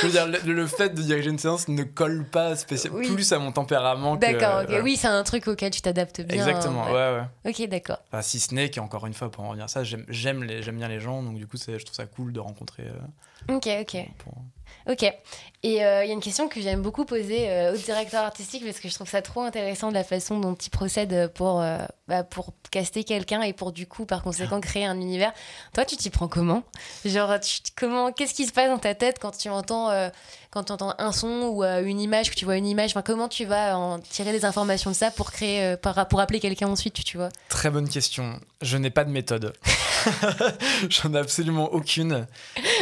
je veux dire, le, le fait de diriger une séance ne colle pas spécialement Oui. plus à mon tempérament que. D'accord. Oui, c'est un truc auquel tu t'adaptes bien. Exactement, ouais. ouais, ouais. Ok, d'accord. Enfin, si ce n'est qu'encore une fois, pour en revenir à ça, j'aime bien les gens, donc du coup, je trouve ça cool de rencontrer. euh, Ok, ok. pour- Ok. Et euh, il y a une question que j'aime beaucoup poser euh, au directeur artistique parce que je trouve ça trop intéressant de la façon dont il procède pour, euh, bah, pour caster quelqu'un et pour du coup, par conséquent, créer un univers. Toi, tu t'y prends comment? Genre, tu- comment, qu'est-ce qui se passe dans ta tête quand tu entends, euh, quand tu entends un son ou euh, une image, que tu vois une image? Enfin, Comment tu vas en tirer des informations de ça pour créer, euh, pour, pour appeler quelqu'un ensuite, tu vois? Très bonne question. Je n'ai pas de méthode. J'en ai absolument aucune.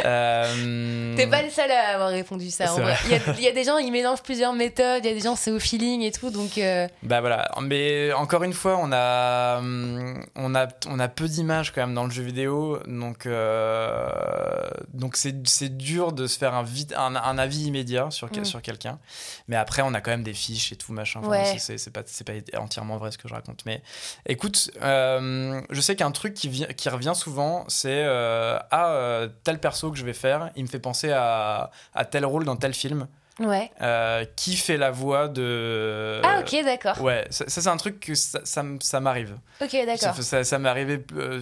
Euh, T'es pas le seul à avoir répondu ça. Il y, a- il y a des gens, ils mélangent plusieurs méthodes, il y a des gens, c'est au feeling et tout, donc. euh, Bah voilà, mais encore une fois, on a, hum, on a, on a peu d'images quand même dans le jeu vidéo, donc euh, donc c'est c'est dur de se faire un, vite, un, un avis immédiat sur, Mm. sur quelqu'un. Mais après, on a quand même des fiches et tout machin. Enfin, Ouais. c'est- pas, c'est pas entièrement vrai ce que je raconte. Mais écoute, euh, je sais qu'un truc qui, qui revient souvent, c'est euh, ah euh, tel perso que je vais faire, il me fait penser à, à tel rôle dans tel film. Ouais. Euh, qui fait la voix de Ah, ok, d'accord. Ouais, ça, ça, c'est un truc que ça, ça, m'arrive. Ok, d'accord. Ça, m'est arrivé euh,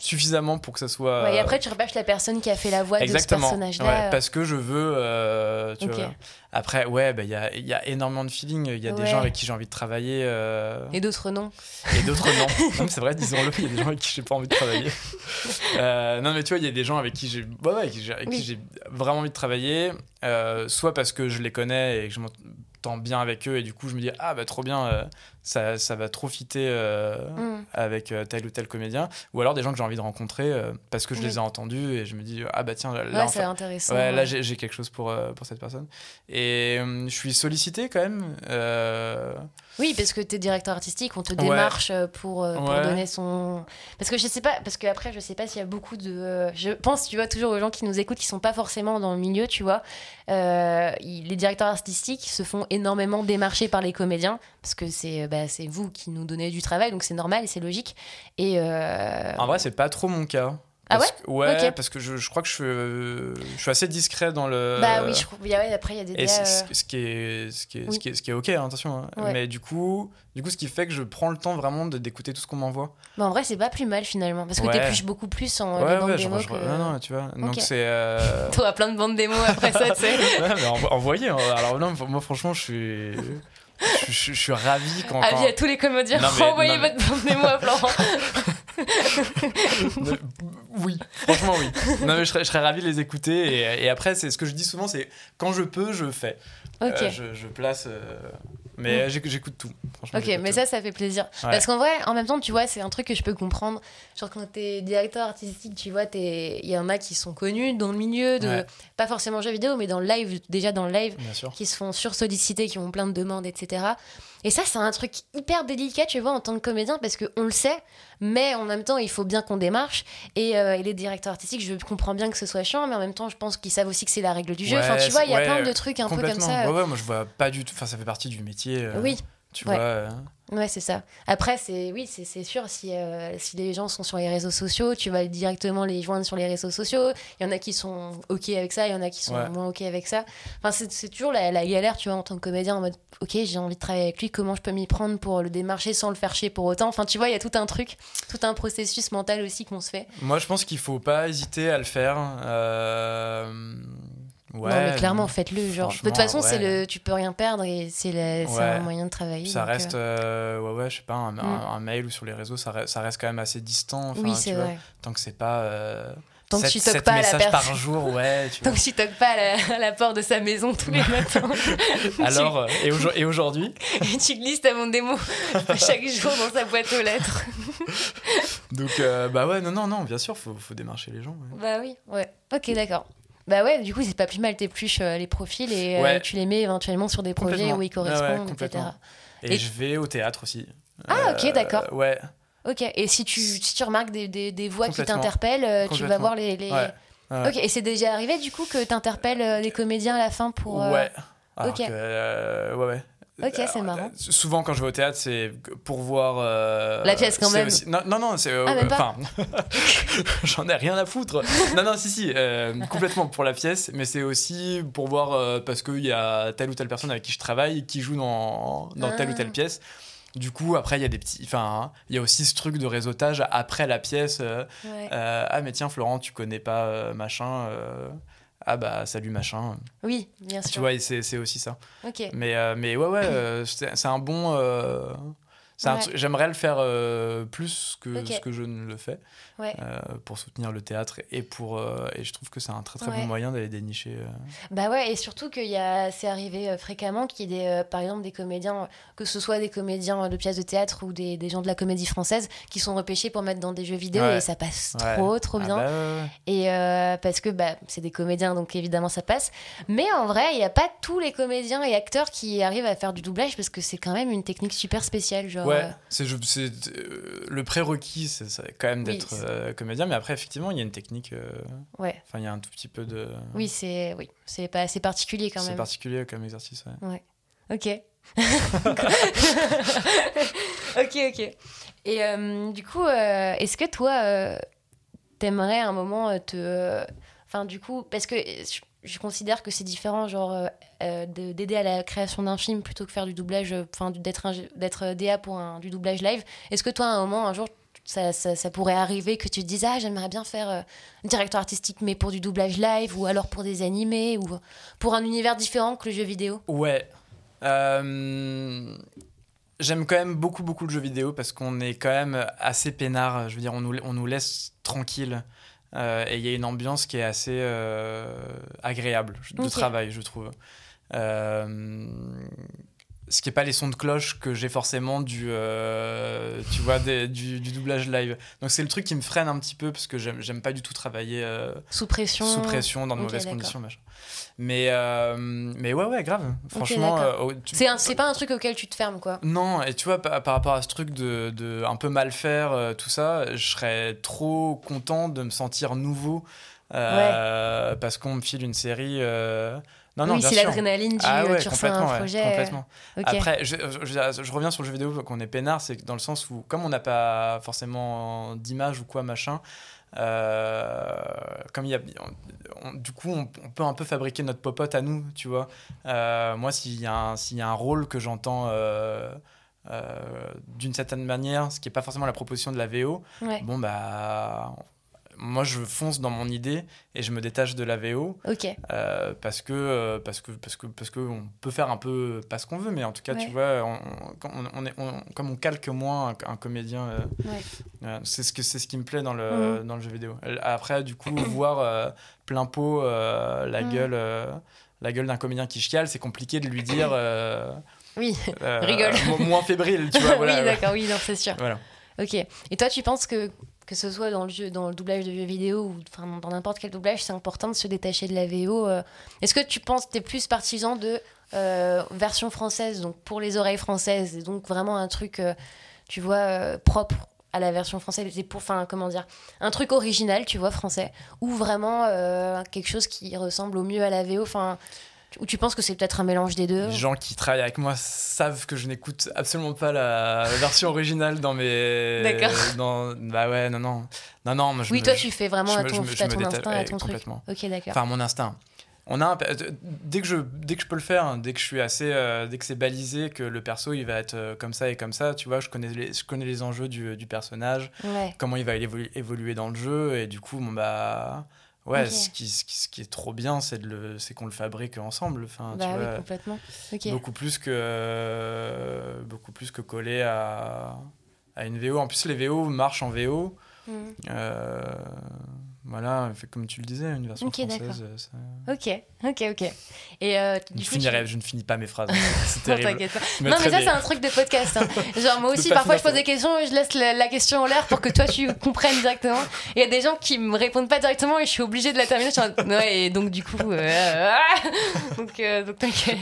suffisamment pour que ça soit. Ouais, et après, tu repêches la personne qui a fait la voix de ce Exactement. personnage-là. Ouais, parce que je veux. euh, tu Ok. vois. Après, ouais, bah, il y, a, il y a énormément de feeling. Il y a des gens avec qui j'ai envie de travailler euh, Et d'autres non. et d'autres non. c'est vrai, disons-le, il y a des gens avec qui j'ai pas envie de travailler. Euh, non, mais tu vois, il y a des gens avec qui j'ai Oui. vraiment envie de travailler, euh, soit parce que je les connais et que je m'entends bien avec eux et du coup je me dis ah bah trop bien, euh, ça, ça va trop fitter euh, Mm. avec euh, tel ou tel comédien, ou alors des gens que j'ai envie de rencontrer euh, parce que je Oui. les ai entendus et je me dis ah bah tiens là, Ouais, enfin- c'est intéressant. Ouais, là ouais. j'ai j'ai quelque chose pour, pour cette personne. Et je suis sollicité quand même. Oui, parce que t'es directeur artistique, on te démarche pour, pour Ouais. donner son. Parce que je sais pas, parce que après, je sais pas s'il y a beaucoup de. Je pense, tu vois, toujours aux gens qui nous écoutent qui sont pas forcément dans le milieu, tu vois. Euh, les directeurs artistiques se font énormément démarcher par les comédiens, parce que c'est bah, c'est vous qui nous donnez du travail, donc c'est normal et c'est logique. Et. euh, En vrai, c'est pas trop mon cas. Ah que- Ouais, Ok. parce que je, je crois que je suis, euh, je suis assez discret dans le. Bah oui, je trouve. ouais, après, il y a des. Et euh, ce, qui est, ce, qui est, Oui. ce, qui est, ce qui est ok, hein, attention. hein. Ouais. Mais du coup, du coup, ce qui fait que je prends le temps vraiment d'écouter tout ce qu'on m'envoie. Mais en vrai, c'est pas plus mal finalement, parce que Ouais. t'épluches beaucoup plus en ouais, ouais, démo que. non, non, tu vois. Donc Ok. c'est. euh, T'auras plein de bandes démo après ça, tu sais. ouais, mais envo- envoyez. hein. Alors, non, moi, franchement, je suis. Je, je- je suis ravi quand. Avis quand- à tous les comédiens, Non, mais- envoyez non, mais- votre bande démo à Florent. oui, franchement oui. Non, mais je, serais, je serais ravi de les écouter. Et, et après, c'est ce que je dis souvent, c'est quand je peux, je fais. Ok. Euh, je, je place. euh, mais Mm. j'éc- j'écoute tout. Franchement, Ok, mais tout. ça, ça fait plaisir. Ouais. Parce qu'en vrai, en même temps, tu vois, c'est un truc que je peux comprendre. Genre, quand t'es directeur artistique, tu vois, il y en a qui sont connus dans le milieu, de Ouais. pas forcément jeux vidéo, mais dans le live, déjà dans le live, qui se font sursolliciter, qui ont plein de demandes, etc. Et ça, c'est un truc hyper délicat, tu vois, en tant que comédien, parce qu'on le sait, mais en même temps, il faut bien qu'on démarche. Et, euh, et les directeurs artistiques, je comprends bien que ce soit chiant, mais en même temps, je pense qu'ils savent aussi que c'est la règle du jeu. Ouais, enfin, tu vois, il y a plein de trucs un peu comme ça. Ouais, ouais, moi je vois pas du tout. Enfin, ça fait partie du métier. euh, Oui, Tu vois. Ouais, c'est ça. Après, c'est oui, c'est sûr, si, euh, si les gens sont sur les réseaux sociaux, tu vas directement les joindre sur les réseaux sociaux. Il y en a qui sont OK avec ça, il y en a qui sont Ouais. moins OK avec ça. Enfin, c'est c'est toujours la, la galère, tu vois, en tant que comédien, en mode OK, j'ai envie de travailler avec lui, comment je peux m'y prendre pour le démarcher sans le faire chier pour autant? Enfin, tu vois, il y a tout un truc, tout un processus mental aussi qu'on se fait. Moi, je pense qu'il faut pas hésiter à le faire. Euh, Ouais, non, mais clairement, faites-le. Genre, de toute façon, c'est ouais. le, tu peux rien perdre et c'est c'est Ouais. un moyen de travailler. Ça donc, reste, euh, euh, ouais, ouais, je sais pas, un, un- Mm. un mail ou sur les réseaux, ça reste, ça reste quand même assez distant. oui, c'est vois. vrai. Tant que c'est pas. euh, Tant que tu toques pas à la par jour, ouais. Tu Tant vois. que tu toques pas à la, à la porte de sa maison tous les matins. Alors, et, aujo- et aujourd'hui? Et tu glisses ta mon démo chaque jour dans sa boîte aux lettres. Donc, euh, bah ouais, non, non, non, bien sûr, faut, faut démarcher les gens. Bah oui, ouais. Ok, d'accord. Bah ouais, du coup, c'est pas plus mal, t'épluches euh, les profils et euh, Ouais. tu les mets éventuellement sur des projets où ils Ah ouais, correspondent, etc. Et, Et- je vais au théâtre aussi. Ah, ok, d'accord. Ouais, Ok, et si tu, si tu remarques des, des, des voix qui t'interpellent, euh, tu vas voir les... les... ouais. ouais. Ok, et c'est déjà arrivé du coup que t'interpelles euh, les comédiens à la fin pour... euh, Ouais. Alors ok. que, euh, ouais, ouais. Ok, c'est Alors, marrant. euh, Souvent, quand je vais au théâtre, c'est pour voir. euh, La pièce, quand même. aussi- Non, non, non, c'est. euh, Ah, Enfin, j'en ai rien à foutre. non, non, si, si, euh, complètement pour la pièce, mais c'est aussi pour voir euh, parce qu'il y a telle ou telle personne avec qui je travaille qui joue dans, dans telle ou Ah. telle pièce. Du coup, après, il y a des petits. Enfin, hein, il y a aussi ce truc de réseautage après la pièce. euh, Ouais. euh, ah, mais tiens, Florent, tu connais pas euh, machin. Ah, bah, salut machin. Oui, bien sûr. Tu vois, c'est aussi ça. Ok. Mais, euh, mais ouais, ouais, euh, c'est un bon. euh, Ouais. J'aimerais le faire euh, plus que ce que je ne le fais Ouais. euh, pour soutenir le théâtre et pour euh, et je trouve que c'est un très très Ouais. bon moyen d'aller dénicher. Bah ouais, et surtout a, c'est arrivé fréquemment qu'il y ait des, par exemple des comédiens, que ce soit des comédiens de pièces de théâtre ou des, des gens de la comédie française, qui sont repêchés pour mettre dans des jeux vidéo et ça passe trop, trop Ah bien. bah. Et euh, parce que bah, c'est des comédiens, donc évidemment ça passe. Mais en vrai, il n'y a pas tous les comédiens et acteurs qui arrivent à faire du doublage parce que c'est quand même une technique super spéciale. Genre, Ouais, euh, c'est c'est, euh, le prérequis, c'est c'est quand même d'être c'est- comédien, mais après effectivement il y a une technique, ouais. enfin il y a un tout petit peu de, Oui, c'est oui, c'est pas assez particulier quand c'est même. particulier comme exercice. ouais. Ok. ok, ok. Et euh, du coup, euh, est-ce que toi, euh, t'aimerais un moment euh, te. euh, Enfin, du coup, parce que je, considère que c'est différent, genre, euh, de- d'aider à la création d'un film plutôt que faire du doublage, enfin, d'être DA pour un, du doublage live. Est-ce que toi, à un moment, un jour, ça, ça, ça pourrait arriver que tu te dises, ah, j'aimerais bien faire euh, directeur artistique, mais pour du doublage live, ou alors pour des animés, ou pour un univers différent que le jeu vidéo? Ouais. Euh, J'aime quand même beaucoup, beaucoup le jeu vidéo parce qu'on est quand même assez peinard. Je veux dire, on nous, on nous laisse tranquille. Euh, et il y a une ambiance qui est assez euh, agréable de travail, je trouve. Euh, ce qui n'est pas les sons de cloche que j'ai forcément du, euh, tu vois, des- du, du doublage live. Donc c'est le truc qui me freine un petit peu parce que j'aime pas du tout travailler euh, Sous pression sous pression, dans de mauvaises conditions. Machin. Mais, euh, mais ouais, ouais, grave. Franchement, euh, oh, tu- C'est pas un truc auquel tu te fermes, quoi. non, et tu vois, par, par rapport à ce truc de, de un peu mal faire, tout ça, je serais trop content de me sentir nouveau parce qu'on me file une série. Euh, Non, non, oui, c'est l'adrénaline du Ah ouais, tu reçois un complètement, ouais, projet. euh, complètement. Après, je, je- je reviens sur le jeu vidéo qu'on est peinard, c'est dans le sens où, comme on n'a pas forcément d'image ou quoi, machin, euh, comme il y a, on- on- du coup, on, on peut un peu fabriquer notre popote à nous, tu vois. Euh, moi, s'il y, a un- y a un rôle que j'entends euh, euh, d'une certaine manière, ce qui n'est pas forcément la proposition de la VO, Ouais. bon, bah. Moi, je fonce dans mon idée et je me détache de la VO euh, parce que euh, parce que parce que parce que on peut faire un peu pas ce qu'on veut, mais en tout cas, Ouais. tu vois, on, on- on est, comme on calque moins un, un comédien, euh, Ouais. c'est ce que c'est ce qui me plaît dans le Mhm. dans le jeu vidéo. Après, du coup, voir plein pot la Mhm. gueule. la gueule d'un comédien qui chiale, c'est compliqué de lui dire euh, Oui. euh, Rigole. mo- moins fébrile, tu vois. Voilà, oui, d'accord, oui, non, c'est sûr. voilà. Ok. Et toi, tu penses que que ce soit dans le dans le doublage de jeux vidéo ou enfin dans n'importe quel doublage, c'est important de se détacher de la VO. euh. Est-ce que tu penses que t'es plus partisan de euh, version française, donc pour les oreilles françaises, et donc vraiment un truc, euh, tu vois, propre à la version française, et pour, enfin, comment dire, un truc original, tu vois, français, ou vraiment quelque chose qui ressemble au mieux à la VO, enfin, ou tu penses que c'est peut-être un mélange des deux Les gens qui travaillent avec moi savent que je n'écoute absolument pas la version originale dans mes. D'accord. Dans... Bah ouais, non, non. Non, non, moi je Oui, me- toi, tu fais vraiment à ton, me- à ton instinct, à ouais, ton truc. complètement. Ok, d'accord. Enfin, mon instinct. On a un- euh, dès que je dès que je peux le faire, hein, dès que je suis assez euh, dès que c'est balisé que le perso il va être euh, comme ça et comme ça, tu vois, je connais les, je connais les enjeux du, du personnage, Ouais. comment il va évolu- évoluer dans le jeu et du coup bon bah ouais, ce, qui, ce, qui, ce qui est trop bien c'est de le c'est qu'on le fabrique ensemble, enfin Bah tu oui, vois, complètement. Beaucoup plus que euh, beaucoup plus que coller à à une VO. En plus les VO marchent en VO. Mhm. Euh, voilà, fait comme tu le disais, une version Ok, d'accord. française. euh, ça- Ok, ok, ok. Et euh, du Je, coup, finirai, tu- je ne finis pas mes phrases. C'est Non, terrible. Je me Non, mais ça, c'est un truc de podcast. hein. Genre, moi De aussi, parfois, je pose des questions et je laisse la, la question en l'air pour que toi, tu comprennes directement. Et il y a des gens qui me répondent pas directement et je suis obligée de la terminer. Je suis en- Ouais, et donc, du coup. euh, donc, euh, donc, t'inquiète.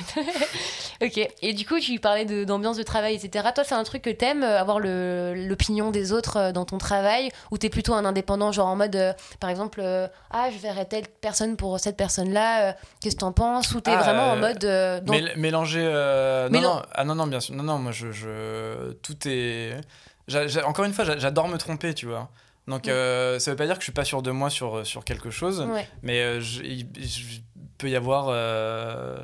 ok. Et du coup, tu parlais de- d'ambiance de, travail, etc. Toi, c'est un truc que t'aimes, euh, avoir le- l'opinion des autres dans ton travail Ou t'es plutôt un indépendant, genre en mode, euh, par exemple, euh, ah, je verrais telle personne pour cette personne-là, euh, qu'est-ce que t'en penses? Ou t'es Ah, vraiment en euh, mode. Mél- mélanger. non, ah non, non, bien sûr. Non, non, moi, je. je- tout est. encore une fois, j'a- j'adore me tromper, tu vois. Donc, Mm. euh, ça veut pas dire que je suis pas sûr de moi sur, sur quelque chose, Ouais. mais je- peut y avoir. euh,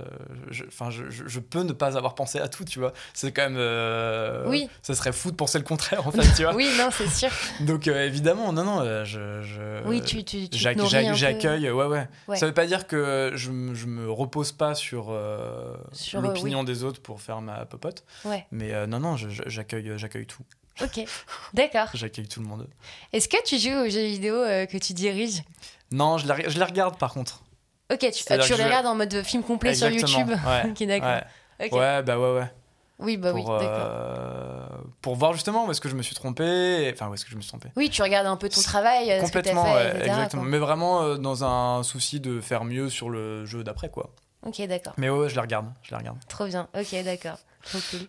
je- Enfin, je, peux ne pas avoir pensé à tout, tu vois. C'est quand même. euh, Oui. Ça serait fou de penser le contraire, en fait, tu vois. Oui, non, c'est sûr. Donc, euh, évidemment, non, non, je. je- Oui, tu, tu, tu J'accueille, ouais, ouais, Ouais. Ça veut pas dire que je, je me repose pas sur, Sur, l'opinion des autres pour faire ma popote. Ouais. Mais non, non, j'accueille, j'accueille tout. Ok, d'accord. J'accueille tout le monde. Est-ce que tu joues aux jeux vidéo que tu diriges? Non, je les regarde par contre. Ok, tu, C'est-à-dire tu que les je- regardes en mode film complet Exactement, sur YouTube ouais, Ok, d'accord. Ouais. Ok. ouais, bah ouais, ouais. Oui, bah oui, pour, euh, pour voir justement où est-ce que je me suis trompé. Enfin, où est-ce que je me suis trompé. Oui, tu regardes un peu ton travail, euh, ce que t'as Complètement, fait, ouais, etc., exactement. quoi. Mais vraiment euh, dans un souci de faire mieux sur le jeu d'après, quoi. Ok, d'accord. Mais ouais, je les regarde. Je les regarde. Trop bien. Ok, d'accord. Trop cool.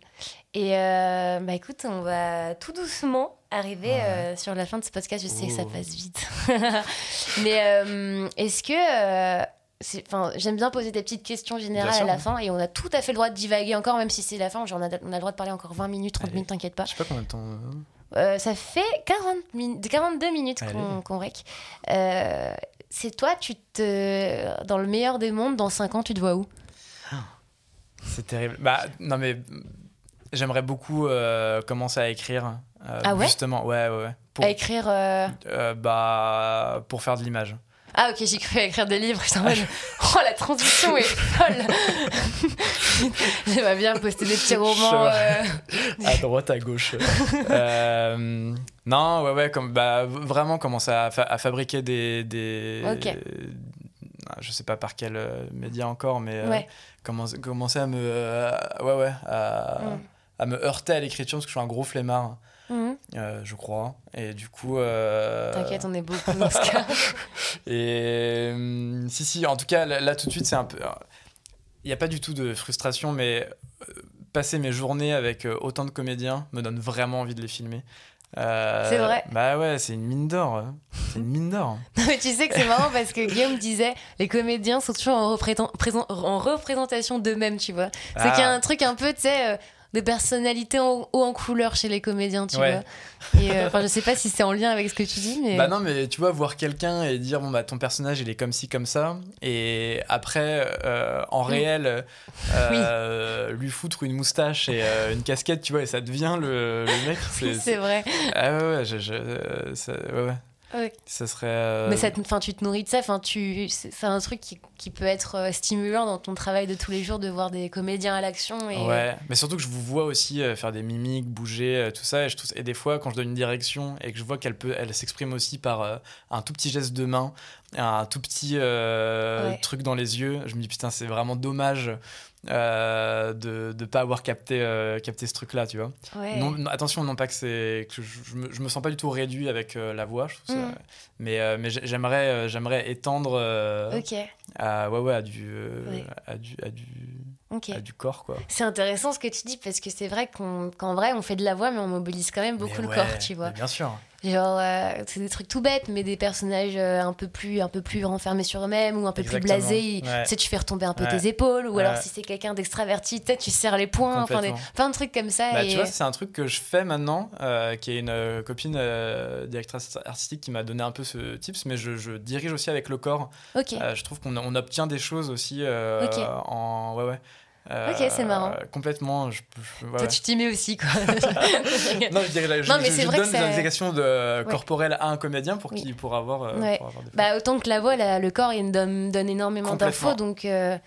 Et euh, bah écoute, on va tout doucement arriver Ouais. euh, sur la fin de ce podcast. Je sais que ça Oh. passe vite. Mais euh, est-ce que. Enfin, j'aime bien poser des petites questions générales sûr, à la ouais. fin et on a tout à fait le droit de divaguer encore, même si c'est la fin. Genre, on, a, on a le droit de parler encore 20 minutes, 30 Allez. minutes, t'inquiète pas. Je sais pas combien de temps. euh, Euh, ça fait 40 min- 42 minutes qu'on qu'on rec. Euh, c'est toi, tu te. Dans le meilleur des mondes, dans 5 ans, tu te vois où? C'est terrible. Bah, non, mais j'aimerais beaucoup euh, commencer à écrire. Ah ouais? Justement, ouais, ouais, ouais. Pour, À écrire. bah, pour faire de l'image. Ah ok, j'ai cru écrire des livres. En mode, oh la transition est folle. J'aimerais bien poster des petits romans. euh, à droite, à gauche. Euh, non, ouais, ouais, comme, bah, vraiment commencer à, fa- à fabriquer des. des Ok. je sais pas par quel euh, média encore, mais Ouais. commencer, commencer à me. ouais, ouais, à, Mm. à me heurter à l'écriture parce que je suis un gros flemmard. Euh, je crois. Et du coup. euh, T'inquiète, on est beaucoup dans ce cas. Et hum, si, si, en tout cas, là, là, tout de suite, c'est un peu. Il n'y a pas du tout de frustration, mais euh, passer mes journées avec euh, autant de comédiens me donne vraiment envie de les filmer. Euh, C'est vrai. Bah ouais, c'est une mine d'or. hein. C'est une mine d'or. Non, mais tu sais que c'est marrant parce que Guillaume disait les comédiens sont toujours en, représent- présent- en représentation d'eux-mêmes, tu vois. C'est Ah. qu'il y a un truc un peu, tu sais, euh, de personnalité en haut en couleur chez les comédiens, tu Ouais. vois. Et euh, je sais pas si c'est en lien avec ce que tu dis, mais. Bah non, mais tu vois, voir quelqu'un et dire, bon, bah ton personnage, il est comme ci, comme ça. Et après, euh, en Oui. réel, euh, lui foutre une moustache et une casquette, tu vois, et ça devient le, le mec. Oui, c'est- c'est vrai. Ah ouais, ouais, je, je- ça- ouais, ouais. Ouais. Ça serait. euh, Mais ça te- enfin, tu te nourris de ça, enfin, tu, c'est un truc qui, qui peut être euh, stimulant dans ton travail de tous les jours de voir des comédiens à l'action. Et... Ouais, mais surtout que je vous vois aussi euh, faire des mimiques, bouger, euh, tout ça. Et, je trouve, et des fois, quand je donne une direction et que je vois qu'elle peut, elle s'exprime aussi par euh, un tout petit geste de main, un tout petit euh, Ouais. truc dans les yeux, je me dis putain, c'est vraiment dommage euh, de ne pas avoir capté, euh, capté ce truc-là, tu vois. Ouais. Non, non, attention, non pas que c'est que je, je me, je me sens pas du tout réduit avec euh, la voix, je trouve ça- Mm. mais mais j'ai- j'aimerais j'aimerais étendre euh, Ok, à ouais ouais à du Ouais. à du à du à du corps quoi. C'est intéressant ce que tu dis parce que c'est vrai qu'on- qu'en vrai on fait de la voix mais on mobilise quand même beaucoup Mais le corps, tu vois. Bien sûr. Genre euh, c'est des trucs tout bêtes mais des personnages euh, un peu plus un peu plus renfermés sur eux-mêmes ou un peu Exactement. plus blasés, Ouais. tu sais tu fais retomber un peu Ouais. tes épaules ou Ouais. alors si c'est quelqu'un d'extraverti, peut-être tu serres les poings, enfin des, plein de trucs comme ça Bah, et tu vois, c'est un truc que je fais maintenant, euh, qui est une euh, copine euh, directrice artistique qui m'a donné un peu ce tips, mais je, je dirige aussi avec le corps. Euh, je trouve qu'on on obtient des choses aussi euh, en. Ouais, ouais. Euh, Ok, c'est marrant. Complètement. Je, je- ouais, Toi ouais. tu t'y mets aussi quoi. Non, je, dirais, je, Non, mais je- vrai que donne des ça- indications de, corporelles à un comédien pour qu'il pour avoir, euh, Ouais. pour avoir des Bah, autant que la voix, le corps, il donne, donne énormément d'infos. Donc, euh,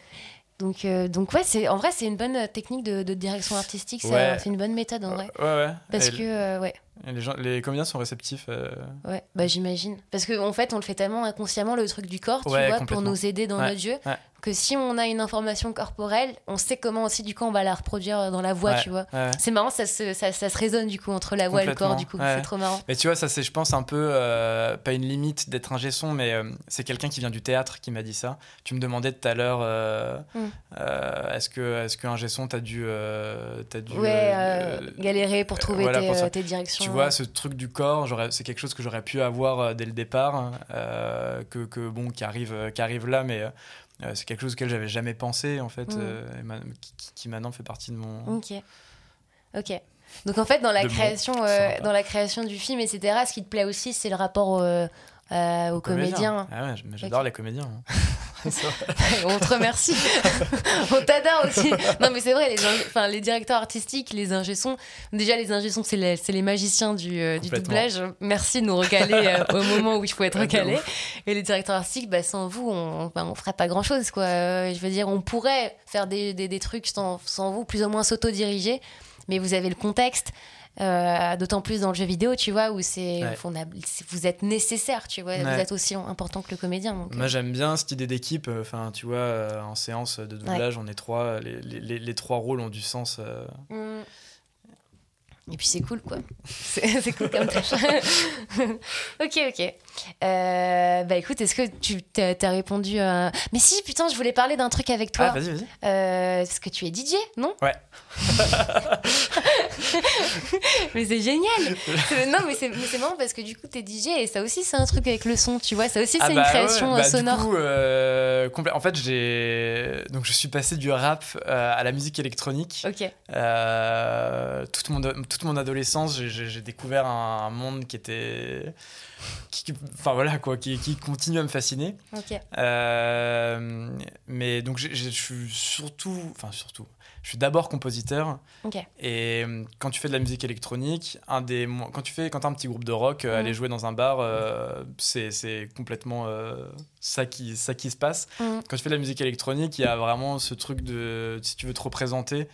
donc, euh, donc ouais, c'est, en vrai, c'est une bonne technique de, de direction artistique. Ouais. C'est une bonne méthode, en vrai. Ouais, ouais. Parce Et- que, euh, ouais, et les, gens, les comédiens sont réceptifs. euh, ouais, bah, j'imagine. Parce qu'en en fait, on le fait tellement inconsciemment, le truc du corps, tu Ouais, vois, pour nous aider dans Ouais, notre jeu, ouais. Que si on a une information corporelle, on sait comment aussi, du coup, on va la reproduire dans la voix, ouais, tu vois. ouais. C'est marrant, ça se, ça, ça se résonne, du coup, entre la voix et le corps, du coup. Ouais. C'est trop marrant. Mais tu vois, ça c'est, je pense, un peu, euh, pas une limite d'être un son, mais euh, c'est quelqu'un qui vient du théâtre qui m'a dit ça. Tu me demandais tout à l'heure, euh, Mm. euh, est-ce que, est-ce qu'un son, t'as dû, euh, t'as dû, euh, euh, euh, galérer pour trouver voilà, tes, pour euh, tes directions. tu vois, ce truc du corps, c'est quelque chose que j'aurais pu avoir euh, dès le départ, euh, que, que, bon, qui arrive, euh, qui arrive là, mais euh, c'est quelque chose auquel j'avais jamais pensé en fait, Mm. euh, ma- qui, maintenant fait partie de mon. Ok. Ok. Donc en fait, dans la De mon- création, euh, dans la création du film, etc., ce qui te plaît aussi, c'est le rapport au, aux comédiens. Ah ouais, j'adore les comédiens. hein. On te remercie. On t'adore aussi. Non, mais c'est vrai, les, enfin, les directeurs artistiques, les ingé-sons. Déjà, les ingé-sons, c'est les, magiciens du, euh, du doublage. Merci de nous recaler euh, au moment où il faut être de recalé. Et les directeurs artistiques, bah, sans vous, on, on ferait pas grand-chose. quoi. Euh, je veux dire, on pourrait faire des, des, des trucs sans, sans vous, plus ou moins s'auto-diriger. Mais vous avez le contexte. euh, D'autant plus dans le jeu vidéo, tu vois, où c'est, Ouais. vous êtes nécessaire, tu vois, vous êtes aussi important que le comédien. donc, Moi j'aime bien cette idée d'équipe. euh, Enfin, tu vois, euh, en séance de doublage, on est trois. Les, les- les- les trois rôles ont du sens. euh, Mm. Et puis c'est cool quoi. C'est c'est cool comme tâche. ok, ok. Euh, bah écoute, est-ce que tu t'as as répondu à... Mais si, putain, je voulais parler d'un truc avec toi. Ah, vas-y, vas-y. Euh, parce que tu es DJ, non? Ouais. mais c'est génial C'est- Non, mais c'est mais c'est marrant parce que du coup, t'es DJ et ça aussi, c'est un truc avec le son, tu vois. Ça aussi, c'est Ah une bah ouais, création bah euh, du sonore. coup, euh, En fait, j'ai donc je suis passé du rap euh, à la musique électronique. Ok. Euh, toute mon toute mon adolescence, j'ai- j'ai j'ai découvert un, un monde qui était qui, enfin voilà quoi, qui, qui continue à me fasciner. Euh, mais donc je suis surtout, enfin surtout, je suis d'abord compositeur. Et euh, quand tu fais de la musique électronique, un des quand tu fais quand as un petit groupe de rock, Mhm. aller jouer dans un bar, euh, c'est complètement euh, ça qui ça qui se passe. Mhm. Quand tu fais de la musique électronique, il y a vraiment ce truc de si tu veux te représenter.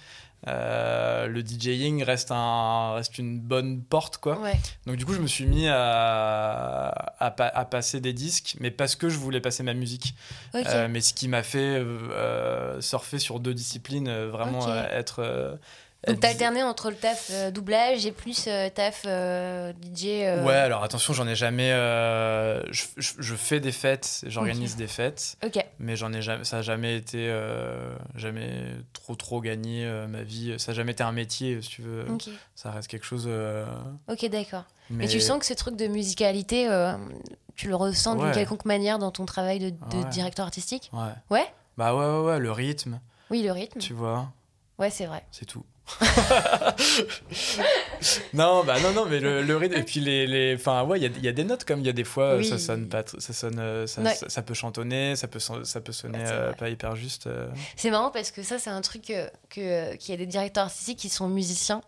Euh, le DJing reste, un, reste une bonne porte quoi. Ouais. Donc du coup je me suis mis à, à, pa- à passer des disques mais parce que je voulais passer ma musique. Euh, mais ce qui m'a fait euh, surfer sur deux disciplines, vraiment être. Euh, Donc t'as alterné entre le taf euh, doublage et plus euh, taf euh, DJ. euh, Ouais, alors attention, j'en ai jamais. je, je- je fais des fêtes, j'organise des fêtes, Ok. mais j'en ai jamais. Ça a jamais été jamais trop trop gagné ma vie. Ça a jamais été un métier, si tu veux. Ok. Ça reste quelque chose. Ok, d'accord. mais Et tu sens que ce truc de musicalité, tu le ressens d'une quelconque manière dans ton travail de, de Ouais. directeur artistique? Ouais. Ouais? Bah ouais, ouais, ouais, le rythme, Oui, le rythme. tu vois, Ouais, c'est vrai. c'est tout. non, bah non, non, mais le, le rythme, et puis les. les enfin, ouais, il y y a des notes comme il y a des fois, Oui. ça sonne pas. tr- Ça, sonne, euh, ça, Ouais. ça, ça peut chantonner, ça peut, ça peut sonner euh, pas hyper juste. euh. C'est marrant parce que ça, c'est un truc que- qu'il y a des directeurs artistiques qui sont musiciens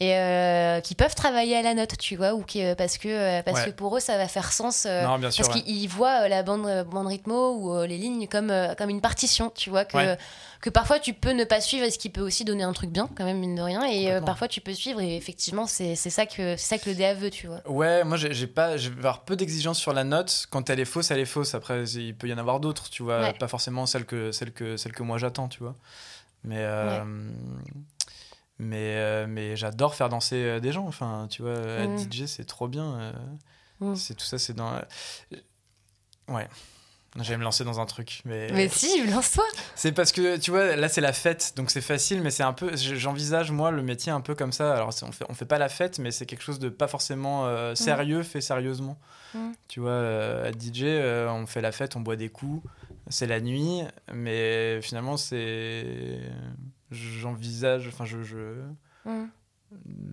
et euh, qui peuvent travailler à la note, tu vois, ou qui, euh, parce, que, euh, parce Ouais. que pour eux, ça va faire sens. euh, Non, bien sûr. parce ouais. qu'ils voient la bande, bande rythmo ou les lignes comme, comme une partition, tu vois, que, Ouais. que parfois tu peux ne pas suivre et ce qui peut aussi donner un truc bien, quand même, mine de rien. Et euh, parfois tu peux suivre et effectivement, c'est ça, que- ça que le DA veut, tu vois. Ouais, moi j'ai pas, avoir peu d'exigences sur la note. Quand elle est fausse, elle est fausse. Après, il peut y en avoir d'autres, tu vois, pas forcément celle que celle que celle que moi j'attends, tu vois. Mais euh, mais euh, mais j'adore faire danser euh, des gens. Enfin, tu vois, être Mm. DJ c'est trop bien. euh. C'est tout ça, c'est dans. Ouais. J'allais me lancer dans un truc, mais. Mais si, lance-toi C'est parce que, tu vois, là, c'est la fête, donc c'est facile, mais c'est un peu. J'envisage, moi, le métier un peu comme ça. Alors, on fait, on fait pas la fête, mais c'est quelque chose de pas forcément euh, sérieux, fait sérieusement. Tu vois, euh, à DJ, euh, on fait la fête, on boit des coups, c'est la nuit, mais finalement, c'est. J'envisage. Enfin, je. je... Mm.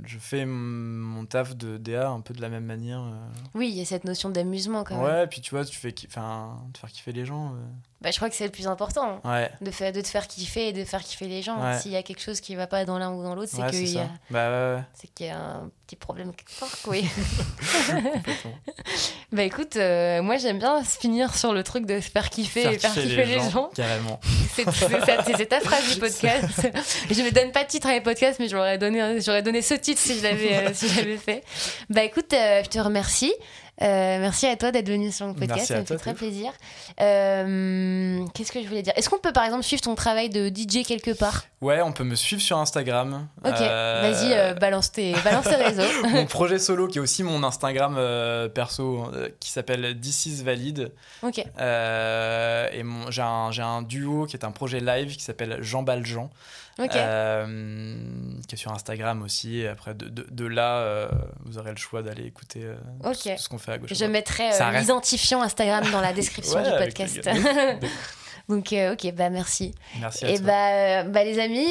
Je fais mon taf de DA un peu de la même manière. euh. Oui, il y a cette notion d'amusement quand même. Ouais, puis tu vois, tu fais. Enfin, de faire kiffer les gens. Bah, je crois que c'est le plus important. hein. Ouais. De, faire, de te faire kiffer et de faire kiffer les gens. Ouais. S'il y a quelque chose qui va pas dans l'un ou dans l'autre, c'est Ouais, qu'il y, a-. Bah qu'il y a un petit problème quelque part. Oui. bah écoute, euh, moi j'aime bien se finir sur le truc de se faire kiffer et faire kiffer les, gens. Carrément. C'est c'est ça- c'est ta phrase du podcast. je ne donne pas de titre à mes podcasts, mais j'aurais donné, donné ce titre si je l'avais euh, si fait. Bah écoute, euh, je te remercie. Euh, merci à toi d'être venu sur le podcast, Merci ça me fait très plaisir. Euh, Qu'est-ce que je voulais dire? Est-ce qu'on peut par exemple suivre ton travail de DJ quelque part? Ouais, on peut me suivre sur Instagram. Ok, Euh, vas-y, balance, tes, balance tes réseaux. mon projet solo, qui est aussi mon Instagram perso, qui s'appelle This is Valide. ok, et mon- j'ai un, j'ai un duo qui est un projet live qui s'appelle Jean Baljean, ok. euh, qui est sur Instagram aussi. Après, de, de- de là, euh, vous aurez le choix d'aller écouter euh, tout, ce qu'on fait à gauche. Je mettrai l'identifiant Instagram dans la description Ouais, du podcast. Donc, ok, bah merci. Merci à Et toi. bah, bah, les amis,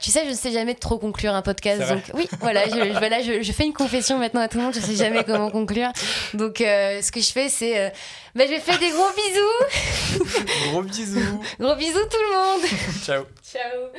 tu sais, je ne sais jamais trop conclure un podcast. Donc, oui, voilà, je, je- voilà, je, je fais une confession maintenant à tout le monde, je sais jamais comment conclure. Donc, ce que je fais, c'est. bah, je fais des gros bisous. Gros bisous. Gros bisous tout le monde. Ciao. Ciao.